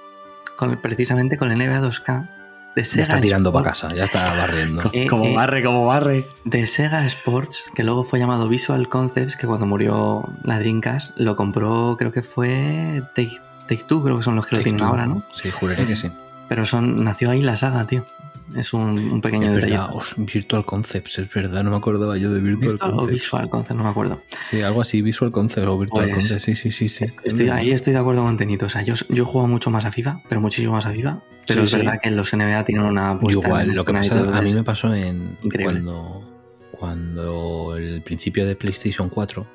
con, precisamente con el NBA 2K de Ya Sega está tirando para casa, ya está barriendo. Eh, Como eh, barre, como barre. de Sega Sports, que luego fue llamado Visual Concepts, que cuando murió la Dreamcast lo compró, creo que fue Take, Take Two, creo que son los que lo tienen Two. ahora, ¿no? Sí, juraré que sí. Pero son, nació ahí la saga, tío. Es un, un pequeño Es verdad, Virtual Concepts, es verdad, no me acordaba yo de Virtual Virtual o Concepts. Visual Concepts, no me acuerdo. Sí, algo así, Visual Concepts o Virtual Pues, Concepts, sí, sí, sí. sí. Estoy, ahí estoy de acuerdo con Tenito. O sea, yo, yo juego mucho más a FIFA, pero muchísimo más a FIFA. Pero Sí, es sí. verdad que los NBA tienen una apuesta igual, lo que pasa, a mí me pasó en increíble. cuando, cuando el principio de PlayStation 4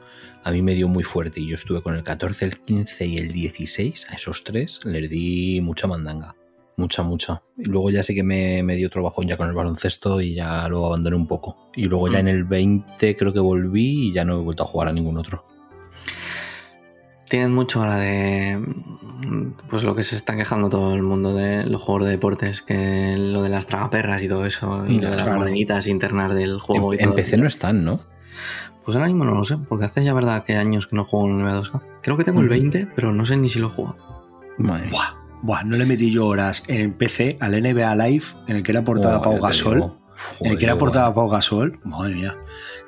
a mí me dio muy fuerte y yo estuve con el 14, el 15 y el 16, a esos tres les di mucha mandanga, mucha, mucha. Y luego ya sí que me, me dio otro bajón ya con el baloncesto y ya lo abandoné un poco. Y luego ya Mm. en el 20 creo que volví y ya no he vuelto a jugar a ningún otro. Tienen mucho ahora de. mm, Pues lo que se está quejando todo el mundo de los juegos de deportes, que lo de las tragaperras y todo eso, y lo de las moneditas internas del juego En, y todo. en PC no están, ¿no? Pues ahora mismo no lo sé, porque hace ya verdad que años que no juego en el NBA 2K. Creo que tengo el Ujú. 20, pero no sé ni si lo he jugado. Madre. Buah, buah, no le metí yo horas en el PC al NBA Live, en el que era portada Pau Gasol. En el que era portada Pau Gasol. Madre mía.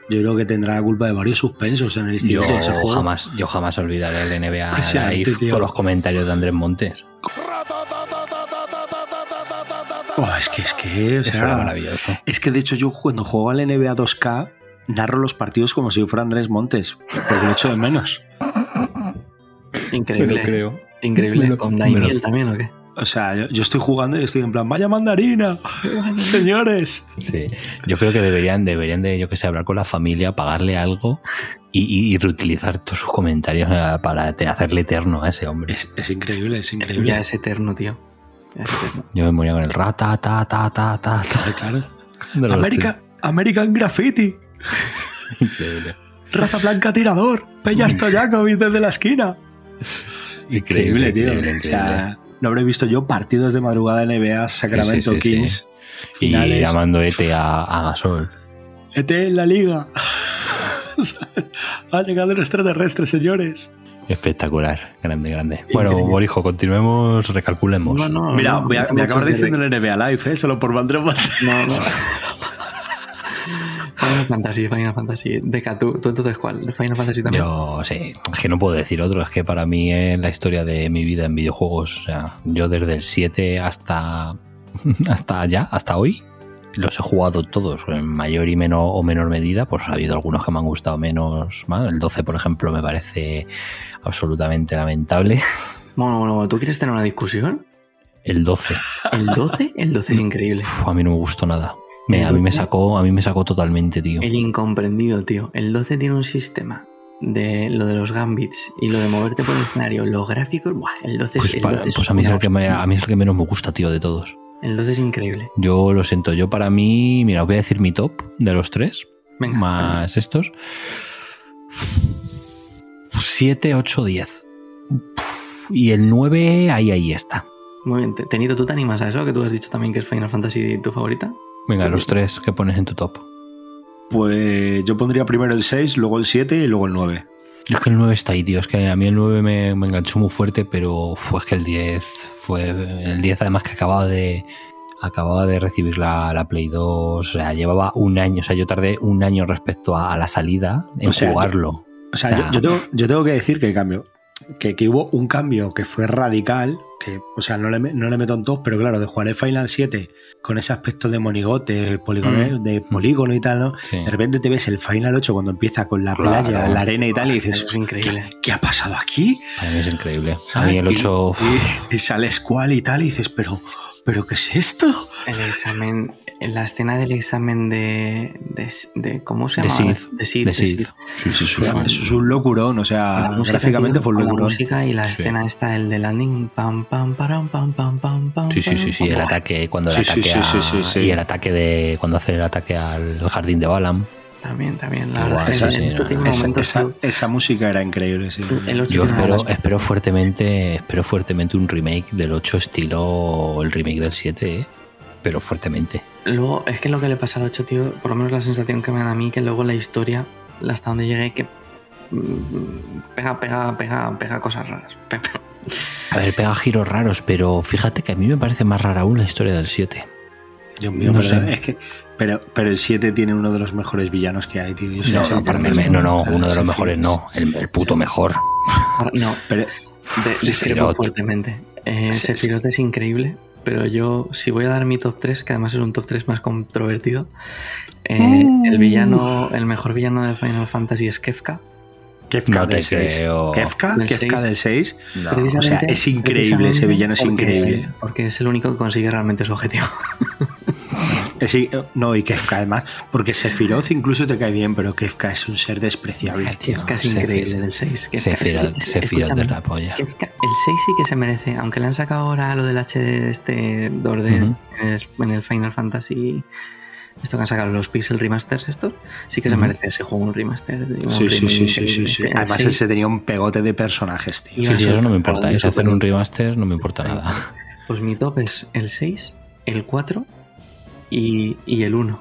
Yo creo que tendrá la culpa de varios suspensos en el Yo de ese juego. jamás, yo jamás olvidaré el NBA Live tío. con los comentarios de Andrés Montes. Oh, es que, es que, o Eso era maravilloso. es que de hecho yo cuando juego al NBA 2K narro los partidos como si fuera Andrés Montes, porque lo echo de menos. Increíble. creo. Increíble. Lo- ¿Con Daimiel lo- también o qué? O sea, yo, yo estoy jugando y estoy en plan, vaya mandarina, señores. Sí. Yo creo que deberían, deberían de, yo que sé, hablar con la familia, pagarle algo y, y- y reutilizar todos sus comentarios eh, para te- hacerle eterno a ese hombre. Es, es increíble, es increíble. Ya es eterno, tío. Ya es eterno. Yo me moría con el rata, ta, ta, ta, ta, ta. Claro. América, American Graffiti. Increíble. raza blanca tirador, Peña Stojakovic desde la esquina. Increíble, tío. increíble, O sea, no habré visto yo partidos de madrugada NBA, Sacramento Sí, sí, sí, sí. Kings, Y llamando ET a, a Gasol. ET en la liga. ha llegado el extraterrestre, señores. Espectacular, grande, grande. Bueno, Borijo, continuemos, recalculemos. No, no, Mira, no, voy a, voy a acabar diciendo el NBA Live, ¿eh? solo por Vandré No, no. Final Fantasy, Final Fantasy. Deca, ¿tú, tú entonces cuál? ¿De Final Fantasy también? Yo sí, es que no puedo decir otro, es que para mí es la historia de mi vida en videojuegos. O sea, yo desde el 7 hasta, hasta allá, hasta hoy, los he jugado todos, en mayor y menor o menor medida. Pues ha habido algunos que me han gustado menos. Más. El 12, por ejemplo, me parece absolutamente lamentable. Bueno, bueno, bueno, ¿tú quieres tener una discusión? El 12, ¿El 12? El 12 es increíble. uf, a mí no me gustó nada. Me- El a mí me 12? sacó, a mí me sacó totalmente, tío. El incomprendido, tío. El 12 tiene un sistema de lo de los gambits y lo de moverte por el escenario, los gráficos. Buah, el 12 Pues, es, el para- 12 es pues a, mí es el que me- a mí es el que menos me gusta, tío, de todos. El 12 es increíble. Yo lo siento, yo para mí, mira, os voy a decir mi top de los tres, Venga, más estos. 7, 8, 10. Y el 9, ahí, ahí está. Muy bien. Te- Tenito, ¿tú te animas a eso? Que tú has dicho también que es Final Fantasy tu favorita. Venga, los tres que pones en tu top. Pues yo pondría primero el 6, luego el 7 y luego el 9. Yo es que el 9 está ahí, tío. Es que a mí el 9 me, me enganchó muy fuerte, pero fue que el 10 fue. El 10, además, que acababa de. Acababa de recibir la, la Play 2. O sea, llevaba un año. O sea, yo tardé un año respecto a, a la salida en O sea, jugarlo. O sea, Ya. yo, yo tengo, yo tengo que decir que cambio. Que, que hubo un cambio que fue radical, que, o sea, no le, no le meto en todos, pero claro, de jugar el Final 7 con ese aspecto de monigote, polígono, Mm. de polígono y tal, ¿no? Sí. De repente te ves el Final 8 cuando empieza con la Claro. playa, la arena y tal, y dices, es increíble. ¿qué, qué ha pasado aquí? Para mí es increíble. A el Y- 8. Y, y sales cual y tal, y dices, pero, pero ¿qué es esto? El examen, en la escena del examen de. de, de- ¿Cómo se llama? De Sid. Eso es un locurón, o sea, gráficamente fue un con la locurón. música y la Sí. escena esta, el de landing, pam, pam, param, pam, pam, pam, pam. Sí, sí, sí, el pam. ataque, cuando el Sí, sí, ataque sí, a- sí, sí, sí. y el ataque de cuando hace el ataque al jardín de Balam. También, también. La es esa tiene no. Esa, esa- música era increíble, sí. el ocho Yo espero, las- espero fuertemente, espero fuertemente un remake del 8 estilo el remake del 7, ¿eh? pero fuertemente. Luego, es que lo que le pasa al 8, tío, por lo menos la sensación que me da a mí, que luego la historia, hasta donde llegué, que mm, pega, pega, pega, pega cosas raras. A ver, pega giros raros, pero fíjate que a mí me parece más rara aún la historia del 7. Dios mío, No pero sé. es que. Pero, pero el 7 tiene uno de los mejores villanos que hay, tío. ese No, no, para mí no, no, uno de los mejores no, el, el puto mejor. No, Pero, de- discrepo fuertemente. Eh, Sí, sí. Sephiroth es increíble, pero yo, si voy a dar mi top 3, que además es un top 3 más controvertido, eh, el villano, el mejor villano de Final Fantasy es Kefka. Kefka No del 6. creo. Kefka, Del Kefka seis. del 6. No. O sea, es increíble, ese villano es porque- increíble. Porque es el único que consigue realmente su objetivo. I- no, y Kefka además, porque Sephiroth incluso te cae bien, pero Kefka es un ser despreciable. Tío, Kefka es increíble del 6. Kefka, es que- Sephiroth de la polla. Kefka, el 6 sí que se merece, aunque le han sacado ahora lo del HD este 2D Ujú. en, el, en el Final Fantasy, esto que han sacado los Pixel Remasters estos, sí que se merece ese juego un remaster. de un Sí, sí, sí, sí, sí, sí. Además, 6 ese tenía un pegote de personajes, tío. Sí, sí, eso no me importa. de Es hacer Super un remaster, no me importa nada. Pues mi top es el 6, el 4 y, y el 1.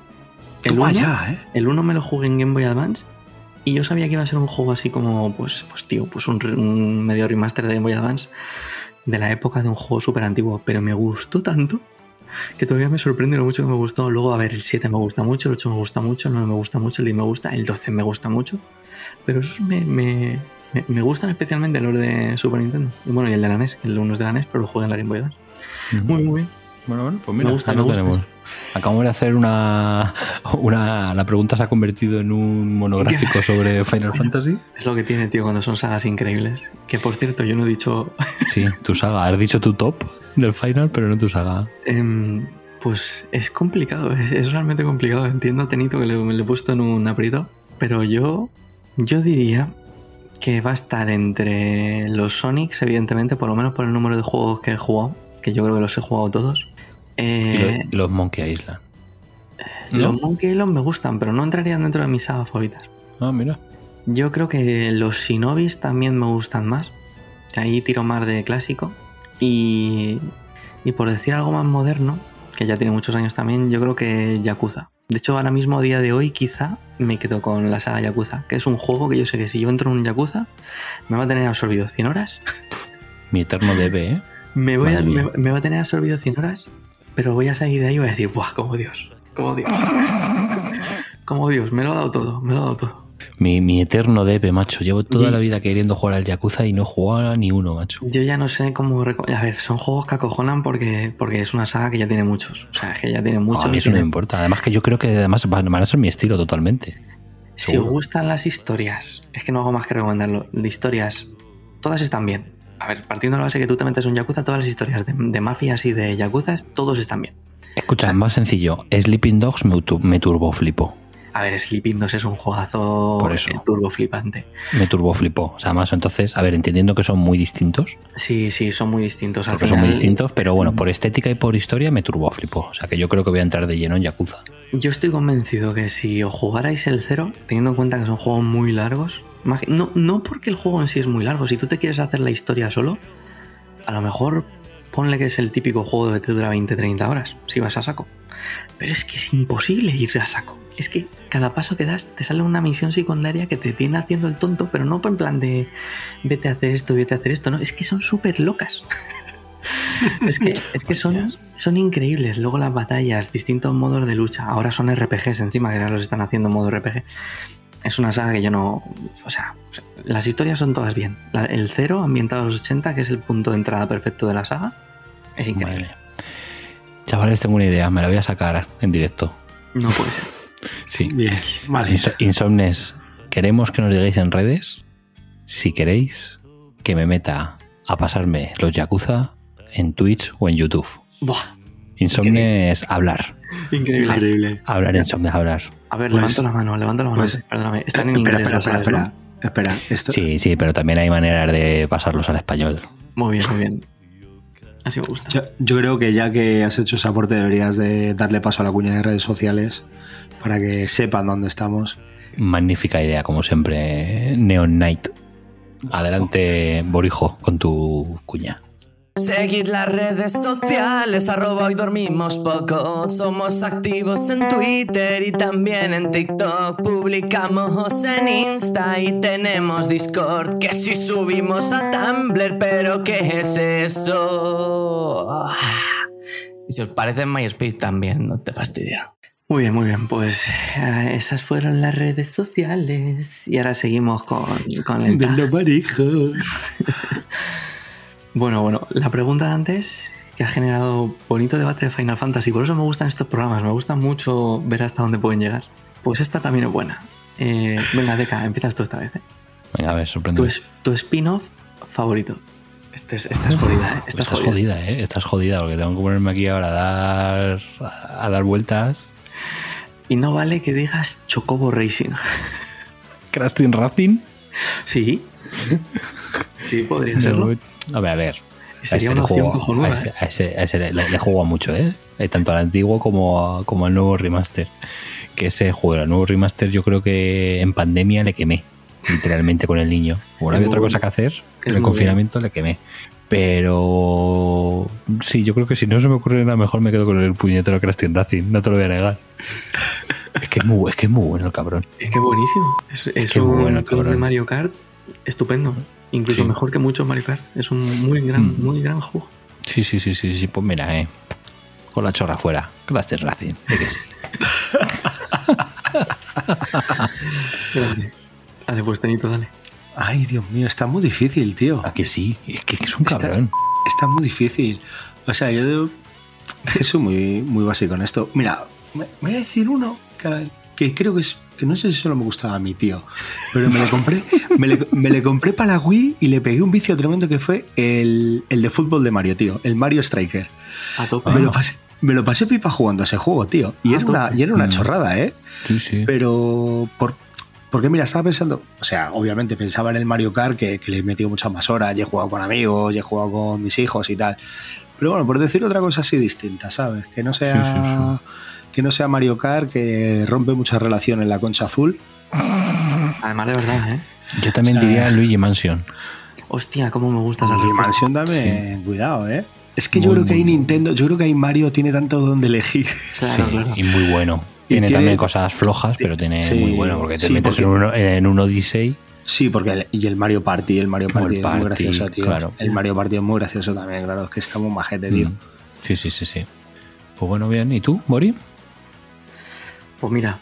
El Toma 1, ya, ¿eh? el 1 me lo jugué en Game Boy Advance y yo sabía que iba a ser un juego así como, pues, pues tío, pues un, un medio remaster de Game Boy Advance de la época de un juego súper antiguo, pero me gustó tanto que todavía me sorprende lo mucho que me gustó. Luego, a ver, el 7 me gusta mucho, el 8 me gusta mucho, el 9 me gusta mucho, el 10 me gusta, el 12 me gusta mucho, pero esos me, me, me, me gustan especialmente los de Super Nintendo. Y bueno, y el de la NES, el 1 es de la NES, pero lo jugué en la Game Boy Advance. Muy, muy bien. Bueno, bueno, pues Me mira, gusta, ahí me gusta tenemos. Acabamos de hacer una, una. La pregunta se ha convertido en un monográfico sobre Final Fantasy. Es lo que tiene, tío, cuando son sagas increíbles. Que por cierto, yo no he dicho. Sí, tu saga. Has dicho tu top del final, pero no tu saga. em, pues es complicado, es, es realmente complicado. Entiendo a Tenito que le, me lo he puesto en un aprieto. Pero yo. Yo diría que va a estar entre los Sonics, evidentemente, por lo menos por el número de juegos que he jugado. Que yo creo que los he jugado todos. Eh, los, los Monkey Island. ¿No? Los Monkey Island me gustan, pero no entrarían dentro de mis sagas favoritas. Ah, mira. Yo creo que los Shinobis también me gustan más. Ahí tiro más de clásico. Y, y por decir algo más moderno, que ya tiene muchos años también, yo creo que Yakuza. De hecho, ahora mismo, a día de hoy, quizá me quedo con la saga Yakuza, que es un juego que yo sé que si yo entro en un Yakuza, me va a tener absorbido 100 horas. Mi eterno debe, ¿eh? Me, voy a- me, me va a tener absorbido 100 horas, pero voy a salir de ahí y voy a decir, ¡buah, como Dios! Como Dios. Como Dios, me lo ha dado todo, me lo ha dado todo. Mi, mi eterno debe, macho. Llevo toda la vida queriendo jugar al Yakuza y no he jugado a ni uno, macho. Yo ya no sé cómo... A ver, son juegos que acojonan porque, porque es una saga que ya tiene muchos. O sea, es que ya tiene muchos. a mí eso no me importa. Además que yo creo que además van, van a ser mi estilo totalmente. Si os gustan las historias, es que no hago más que recomendarlo. De historias, todas están bien. A ver, partiendo de la base que tú te metes un Yakuza, todas las historias de, de mafias y de Yakuzas, todos están bien. Escucha, O sea- más sencillo. Sleeping Dogs me, me turbo flipo. A ver, Sleeping 2 es un juegazo Por eso. eh, turbo flipante. Me turbo flipo. O sea, más entonces, a ver, entendiendo que son muy distintos, Sí, sí, son muy distintos. Al porque son muy final, distintos, pero bueno, por estética y por historia me turbo flipo. O sea, que yo creo que voy a entrar de lleno en Yakuza. Yo estoy convencido que si os jugarais el cero, teniendo en cuenta que son juegos muy largos, no, no porque el juego en sí es muy largo, si tú te quieres hacer la historia solo, a lo mejor ponle que es el típico juego que te dura 20-30 horas, si vas a saco. Pero es que es imposible ir a saco. Es que cada paso que das te sale una misión secundaria que te tiene haciendo el tonto, pero no en plan de vete a hacer esto, vete a hacer esto, no, es que son súper locas. es que, es que son, son increíbles. Luego las batallas, distintos modos de lucha. Ahora son RPGs encima, que ya los están haciendo en modo RPG. Es una saga que yo no. O sea, las historias son todas bien. La- el cero, ambientado a los 80, que es el punto de entrada perfecto de la saga, es increíble. Madre mía. Chavales, tengo una idea. Me la voy a sacar en directo. No puede ser. Sí. Bien, vale. Inso- Insomnes, queremos que nos digáis en redes si queréis que me meta a pasarme los Yakuza en Twitch o en YouTube. Buah, Insomnes, hablar. Increíble. Increíble. Hablar, Insomnes, hablar. A ver, Pues- levanto la mano, levanto la mano. pues- Perdóname, están en espera, inglés. espera, espera. Espera, esto. Sí, sí, pero también hay maneras de pasarlos al español. Muy bien, muy bien. Así me gusta. Yo, yo creo que ya que has hecho ese aporte deberías de darle paso a la cuña de redes sociales para que sepan dónde estamos. Magnífica idea, como siempre, Neon Knight. Adelante, Borijo, con tu cuña. Seguid las redes sociales, arroba hoy dormimos poco. Somos activos en Twitter y también en TikTok. Publicamos en Insta y tenemos Discord. Que si subimos a Tumblr, pero ¿qué es eso? Y si os parece en MySpace también, no te fastidia. Muy bien, muy bien. Pues eh, esas fueron las redes sociales. Y ahora seguimos con, con el De los parejos. Bueno, bueno, la pregunta de antes que ha generado bonito debate de Final Fantasy. Por eso me gustan estos programas. Me gusta mucho ver hasta dónde pueden llegar. Pues esta también es buena. Eh, venga, Deca, empiezas tú esta vez. ¿eh? Venga, a ver, Tu, sorprende. es- tu spin-off favorito. Este es- esta es jodida, ¿eh? Esta es Estás jodida. jodida, ¿eh? Estás jodida porque tengo que ponerme aquí ahora a dar, a dar vueltas. Y no vale que digas Chocobo Racing. Crash Racing. Sí. Sí, podría serlo. A ver, a ver. Sería una opción juego- cojonuda. A ese, ¿eh? a ese- a ese le, le- juego mucho, ¿eh? Eh, Tanto al antiguo como, como al nuevo remaster. Que ese juego, el nuevo remaster, yo creo que en pandemia le quemé. Literalmente con el niño. Como no Es había muy otra cosa que hacer, Es en el muy confinamiento le quemé. Pero sí, yo creo que si no se me ocurre nada mejor me quedo con el puñetero Crash Team Racing, no te lo voy a negar. es que es muy, es que es muy bueno el cabrón. Es que buenísimo. Es, es que un bueno, clon de. Mario Kart estupendo. Incluso Sí. mejor que muchos Mario Kart. Es un muy gran, Mm. muy gran juego. Sí, sí, sí, sí, sí, pues mira, eh. Con la chorra fuera. Team Racing. ¿de qué sí? Dale, pues Tenito, dale. Ay, Dios mío, está muy difícil, tío. ¿A que sí? Es que es un Está- cabrón. Está muy difícil. O sea, yo debo... soy muy, muy básico en esto. Mira, me, me voy a decir uno que, que creo que es. que no sé si solo me gustaba a mi tío. Pero me le compré. me, le, me le compré para la Wii y le pegué un vicio tremendo que fue el, el de fútbol de Mario, tío. El Mario Striker. A tope. Me, lo pasé, me lo pasé pipa jugando a ese juego, tío. Y era una, y era una Mm. chorrada, ¿eh? Sí, sí. Pero por, porque mira, estaba pensando, o sea, obviamente pensaba en el Mario Kart que, que le he metido muchas más horas, y he jugado con amigos, y he jugado con mis hijos y tal. Pero bueno, por decir otra cosa así distinta, ¿sabes? Que no sea, Que no sea Mario Kart, que rompe muchas relaciones en la concha azul. Además, de verdad, ¿eh? Yo también o sea, diría Luigi Mansion. Hostia, cómo me gusta esa respuesta. Mansión también, cuidado, ¿eh? Es que yo creo que hay. Nintendo, yo creo que hay Mario tiene tanto donde elegir. Claro, Sí, claro. Y muy bueno. Tiene, tiene- también cosas flojas, pero tiene Sí, muy bueno, porque te sí, metes porque- En, uno, en un Odyssey. Sí, porque el, y el Mario Party, el Mario Party el es muy gracioso, tío. claro. El Mario Party es muy gracioso también, claro, es que está muy majete, tío. Mm. Sí, sí, sí, sí. Pues bueno, bien. ¿Y tú, Mori? Pues mira,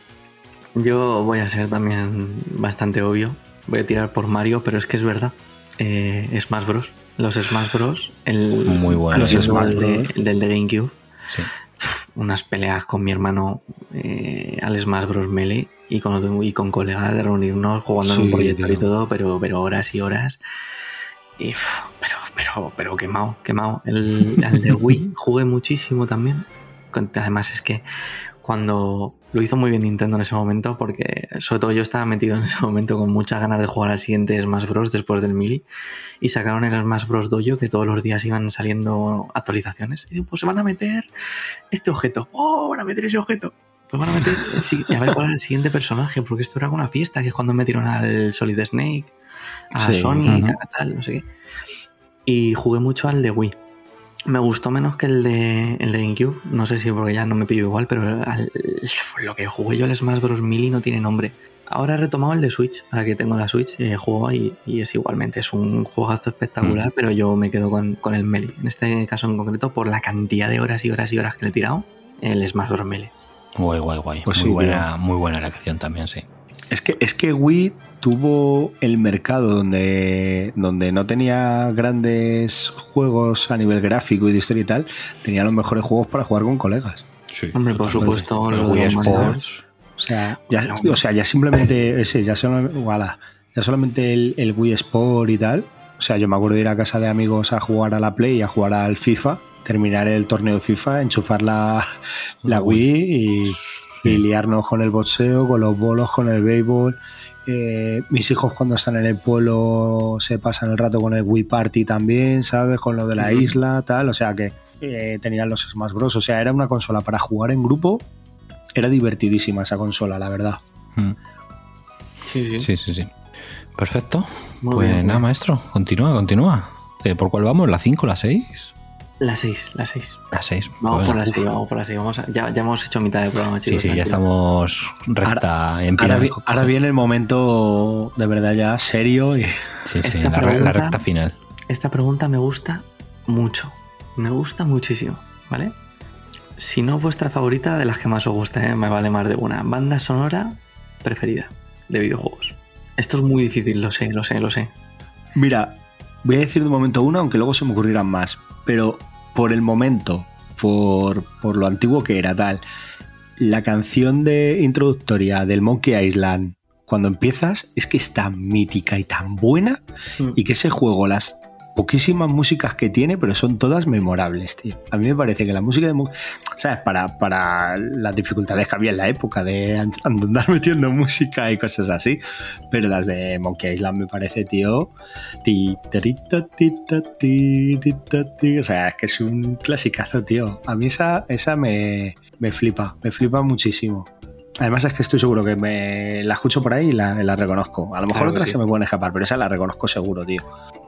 yo voy a ser también bastante obvio. Voy a tirar por Mario, pero es que es verdad. Eh, Smash Bros. Los Smash Bros. El, Muy bueno. Los Smash de- del de GameCube. Sí. Unas peleas con mi hermano eh, al Smash Bros. Melee y con, otro- y con colegas de reunirnos jugando en un Sí, proyector y todo, pero, pero horas y horas. Y, pero, pero, pero quemado, quemado. El, el de Wii jugué muchísimo también. Además es que cuando lo hizo muy bien Nintendo en ese momento, porque sobre todo yo estaba metido en ese momento con muchas ganas de jugar al siguiente Smash Bros. después del Melee, y sacaron el Smash Bros. Dojo que todos los días iban saliendo actualizaciones. Y digo, pues se van a meter este objeto. ¡Oh, van a meter ese objeto! Pues van a meter. y a ver cuál era el siguiente personaje, porque esto era una fiesta, que es cuando metieron al Solid Snake, a Sí, Sonic, a tal, no sé qué. Y jugué mucho al de Wii. Me gustó menos que el de, el de GameCube. No sé si porque ya no me pillo igual, pero al- lo que jugué yo al Smash Bros. Melee no tiene nombre. Ahora he retomado el de Switch, ahora que tengo la Switch, eh, juego y, y es igualmente, es un juegazo espectacular, Mm. pero yo me quedo con, con el Melee. En este caso en concreto, por la cantidad de horas y horas y horas que le he tirado, el Smash Bros. Melee. Guay, guay, guay. Pues muy, sí, buena, muy buena elección también, sí. Es que, es que Wii tuvo el mercado donde, donde no tenía grandes juegos a nivel gráfico y de historia y tal, tenía los mejores juegos para jugar con colegas. Sí, Hombre, por supuesto, El Wii Sports. O sea, ya, o sea, ya simplemente ese, ya, solo- voilà, ya solamente el, el Wii Sport y tal. O sea, yo me acuerdo de ir a casa de amigos a jugar a la Play y a jugar al FIFA, terminar el torneo de FIFA, enchufar la, la Wii y, y liarnos con el boxeo, con los bolos, con el béisbol. Eh, mis hijos cuando están en el pueblo se pasan el rato con el Wii Party también, ¿sabes? Con lo de la isla, tal. O sea que eh, tenían los Smash Bros. O sea, era una consola para jugar en grupo. Era divertidísima esa consola, la verdad. Sí, sí. Sí, sí, sí. Perfecto. Muy pues bien, nada, muy maestro. Continúa, continúa. ¿Que ¿Por cuál vamos? ¿La 5, la 6? La 6, la 6. La 6. Vamos Pues, por la uf. 6, vamos por la 6. Vamos a- ya, ya hemos hecho mitad del programa, Sí, chicos. sí, ya tranquilo. estamos recta en Ahora, final. vi- ahora viene el momento de verdad ya serio y Sí, sí, esta la, re- la pregunta- recta final. Esta pregunta me gusta mucho. Me gusta muchísimo, ¿vale? Si no vuestra favorita, de las que más os gusta, ¿eh? me vale más de una. Banda sonora preferida de videojuegos. Esto es muy difícil, lo sé, lo sé, lo sé. Mira, voy a decir de momento una, aunque luego se me ocurrirán más, pero por el momento, por, por lo antiguo que era tal, la canción de introductoria del Monkey Island, cuando empiezas, es que es tan mítica y tan buena, y que ese juego, las poquísimas músicas que tiene, pero son todas memorables, tío. A mí me parece que la música de... ¿Sabes? Para, para las dificultades que había en la época de an- andar metiendo música y cosas así. Pero las de Monkey Island me parece, tío. O sea, es que es un clasicazo, tío. A mí esa, esa me, me flipa, me flipa muchísimo. Además es que estoy seguro que me la escucho por ahí y la, la reconozco. A lo mejor Claro otras sí. se me pueden escapar, pero esa la reconozco seguro, tío.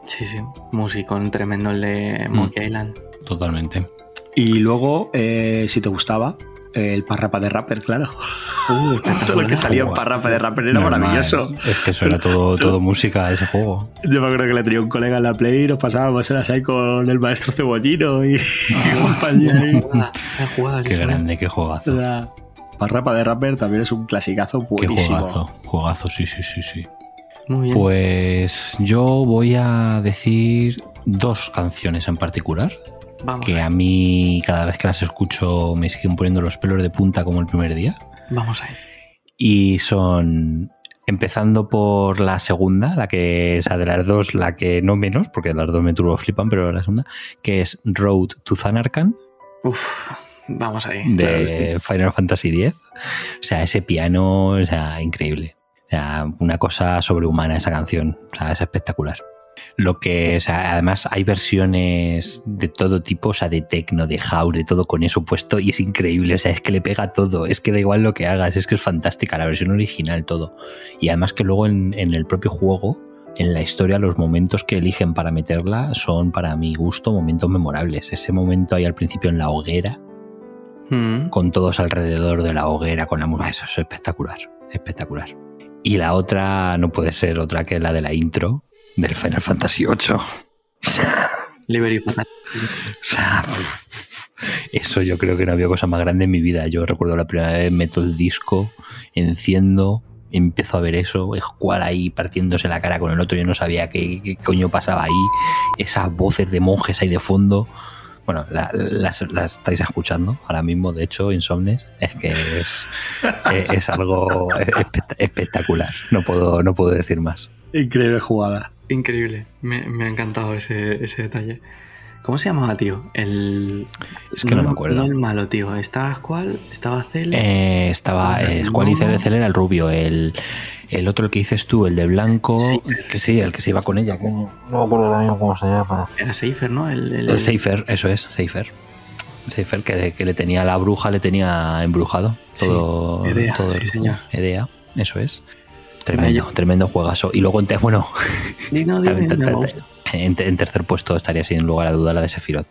Sí, sí. Musicón tremendo el de Mm. Monkey Island. Totalmente. Y luego, eh, si te gustaba, el parrapa de rapper, claro. Uh, Todo lo que salía en parrapa de rapper era Normal. maravilloso. Es que eso era todo, todo música ese juego. Yo me acuerdo que le tenía un colega en la Play y nos pasábamos horas ahí con el maestro Cebollino y compañía. Qué grande, qué O juegazo. Parrapa de rapper también es un clasicazo Qué buenísimo. juegazo. Juegazo, sí, sí, sí, sí. Muy bien. Pues yo voy a decir dos canciones en particular vamos, que a mí cada vez que las escucho me siguen poniendo los pelos de punta como el primer día. vamos ahí. Y son, empezando por la segunda, la que es de las dos, la que no menos, porque las dos me turbo flipan, pero la segunda, que es Road to Zanarkand Uf, vamos ahí. claro que sí. de Final Fantasy X. O sea, ese piano, o sea, increíble. O sea, una cosa sobrehumana esa canción. O sea, es espectacular. Lo que, o sea, además hay versiones de todo tipo, o sea, de techno, de house, de todo con eso puesto y es increíble, o sea, es que le pega todo, es que da igual lo que hagas, es que es fantástica la versión original, todo. Y además que luego en, en el propio juego, en la historia, los momentos que eligen para meterla son para mi gusto momentos memorables. Ese momento ahí al principio en la hoguera, Mm, con todos alrededor de la hoguera, con la música. Eso es espectacular, espectacular. Y la otra no puede ser otra que la de la intro del Final Fantasy VIII. Liberty Fatal. O sea, eso yo creo que no había cosa más grande en mi vida. Yo recuerdo la primera vez meto el disco, enciendo, empiezo a ver eso, es cual ahí partiéndose la cara con el otro, yo no sabía qué, qué coño pasaba ahí, esas voces de monjes ahí de fondo. Bueno, la- las, las estáis escuchando ahora mismo, de hecho, Insomnes, es que es, es, es algo espect- espectacular, no puedo, no puedo decir más. Increíble jugada. Increíble. Me, me ha encantado ese, ese detalle. ¿Cómo se llamaba, tío? El. Es que no me acuerdo. No el malo, tío. ¿Estaba cuál? ¿Estaba Cel? Eh, estaba. Ah, El, ¿Cuál hice no. el Cel era el rubio? El, el otro, el que dices tú, el de blanco. Sí. Que sí, el que se iba con ella. que No me acuerdo ahora mismo cómo se llama. Era Seifer, ¿no? El, el- El Seifer, eso es, Seifer. Seifer, que, que le tenía la bruja, le tenía embrujado. Sí, Todo, Edea, todo sí, el- señor. Edea, eso es. Tremendo, Vaya. tremendo juegazo. Y luego, bueno, no, dime, también dime, te- me gusta. En, en tercer puesto estaría sin lugar a duda la de Sephiroth.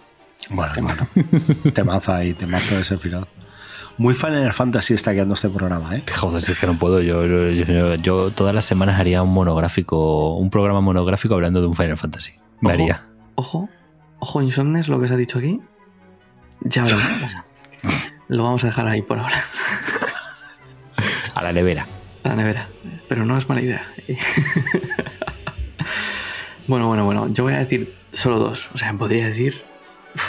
Bueno, Temazo. temazo ahí, temazo de final. Muy Final Fantasy está quedando este programa, ¿eh? Joder, si es que no puedo. Yo, yo, yo- yo todas las semanas haría un monográfico, un programa monográfico hablando de un Final Fantasy. Me Ojo. haría. Ojo, ojo, Insomnes, lo que se ha dicho aquí. Ya veremos qué pasa. Lo vamos a dejar ahí por ahora. A la nevera. La nevera. Pero no es mala idea. bueno, bueno, bueno. Yo voy a decir solo dos. O sea, podría decir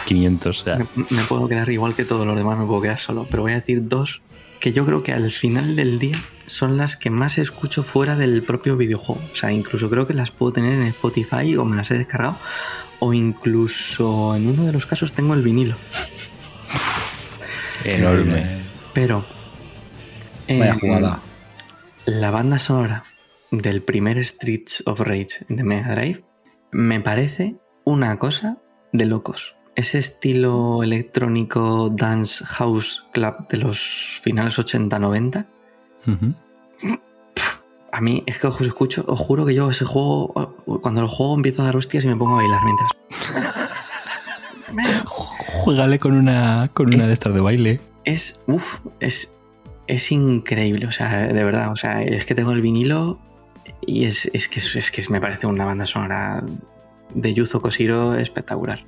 500. o sea, Me, me puedo quedar igual que todos los demás, me puedo quedar solo, pero voy a decir dos que yo creo que al final del día son las que más escucho fuera del propio videojuego. O sea, incluso creo que las puedo tener en Spotify o me las he descargado, o incluso en uno de los casos tengo el vinilo. enorme. Eh, Pero Vaya eh, jugada. la banda sonora del primer Streets of Rage de Mega Drive me parece una cosa de locos. Ese estilo electrónico dance house club de los finales 80-90, Ujú. A mí es que os escucho, os juro que yo ese juego, cuando lo juego empiezo a dar hostias y me pongo a bailar mientras. Juégale con una, con una de estas de baile. Es, uff, es, es increíble, o sea, de verdad, o sea, es que tengo el vinilo y es, es que, es que me parece una banda sonora de Yuzo Koshiro espectacular.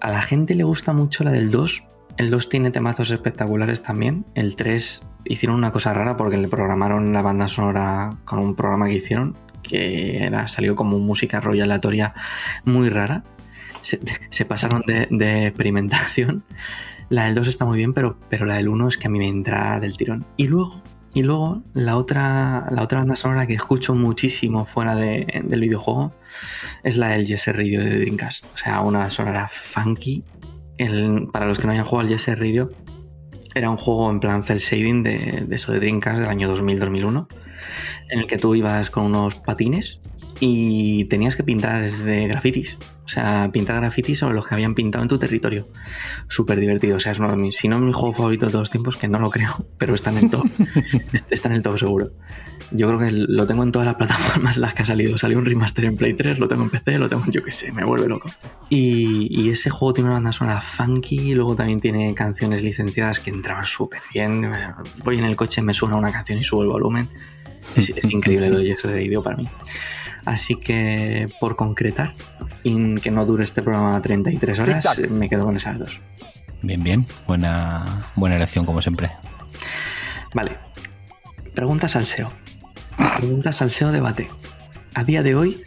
A la gente le gusta mucho la del 2. El 2 tiene temazos espectaculares también. El 3 hicieron una cosa rara porque le programaron la banda sonora con un programa que hicieron que era, salió como música rollo aleatoria muy rara. Se, pasaron de, experimentación. La del 2 está muy bien, pero, pero la del 1 es que a mí me entra del tirón. Y luego y luego la otra, la otra banda sonora que escucho muchísimo fuera del videojuego es la del Jesse Radio de Dreamcast. O sea, una sonora funky. para los que no hayan jugado al Jesse Radio, era un juego en plan cel shading de, de eso de Dreamcast del año 2000-2001, en el que tú ibas con unos patines y tenías que pintar grafitis. O sea, pintar grafitis sobre los que habían pintado en tu territorio. Súper divertido. O sea, es uno de mis, si no es mi juego favorito de todos los tiempos, que no lo creo, pero está en el top. está en el top seguro. Yo creo que lo tengo en todas las plataformas las que ha salido. Salió un remaster en Play 3, lo tengo en PC, lo tengo yo que sé, me vuelve loco. Y, ese juego tiene una banda sonora funky, luego también tiene canciones licenciadas que entraban súper bien. Voy en el coche, me suena una canción y subo el volumen. Es, increíble lo de Yes Radio para mí. Así que por concretar y que no dure este programa 33 horas, me quedo con esas dos. Bien, bien. Buena, buena elección como siempre. Vale. Preguntas al SEO. Preguntas al SEO debate. A día de hoy,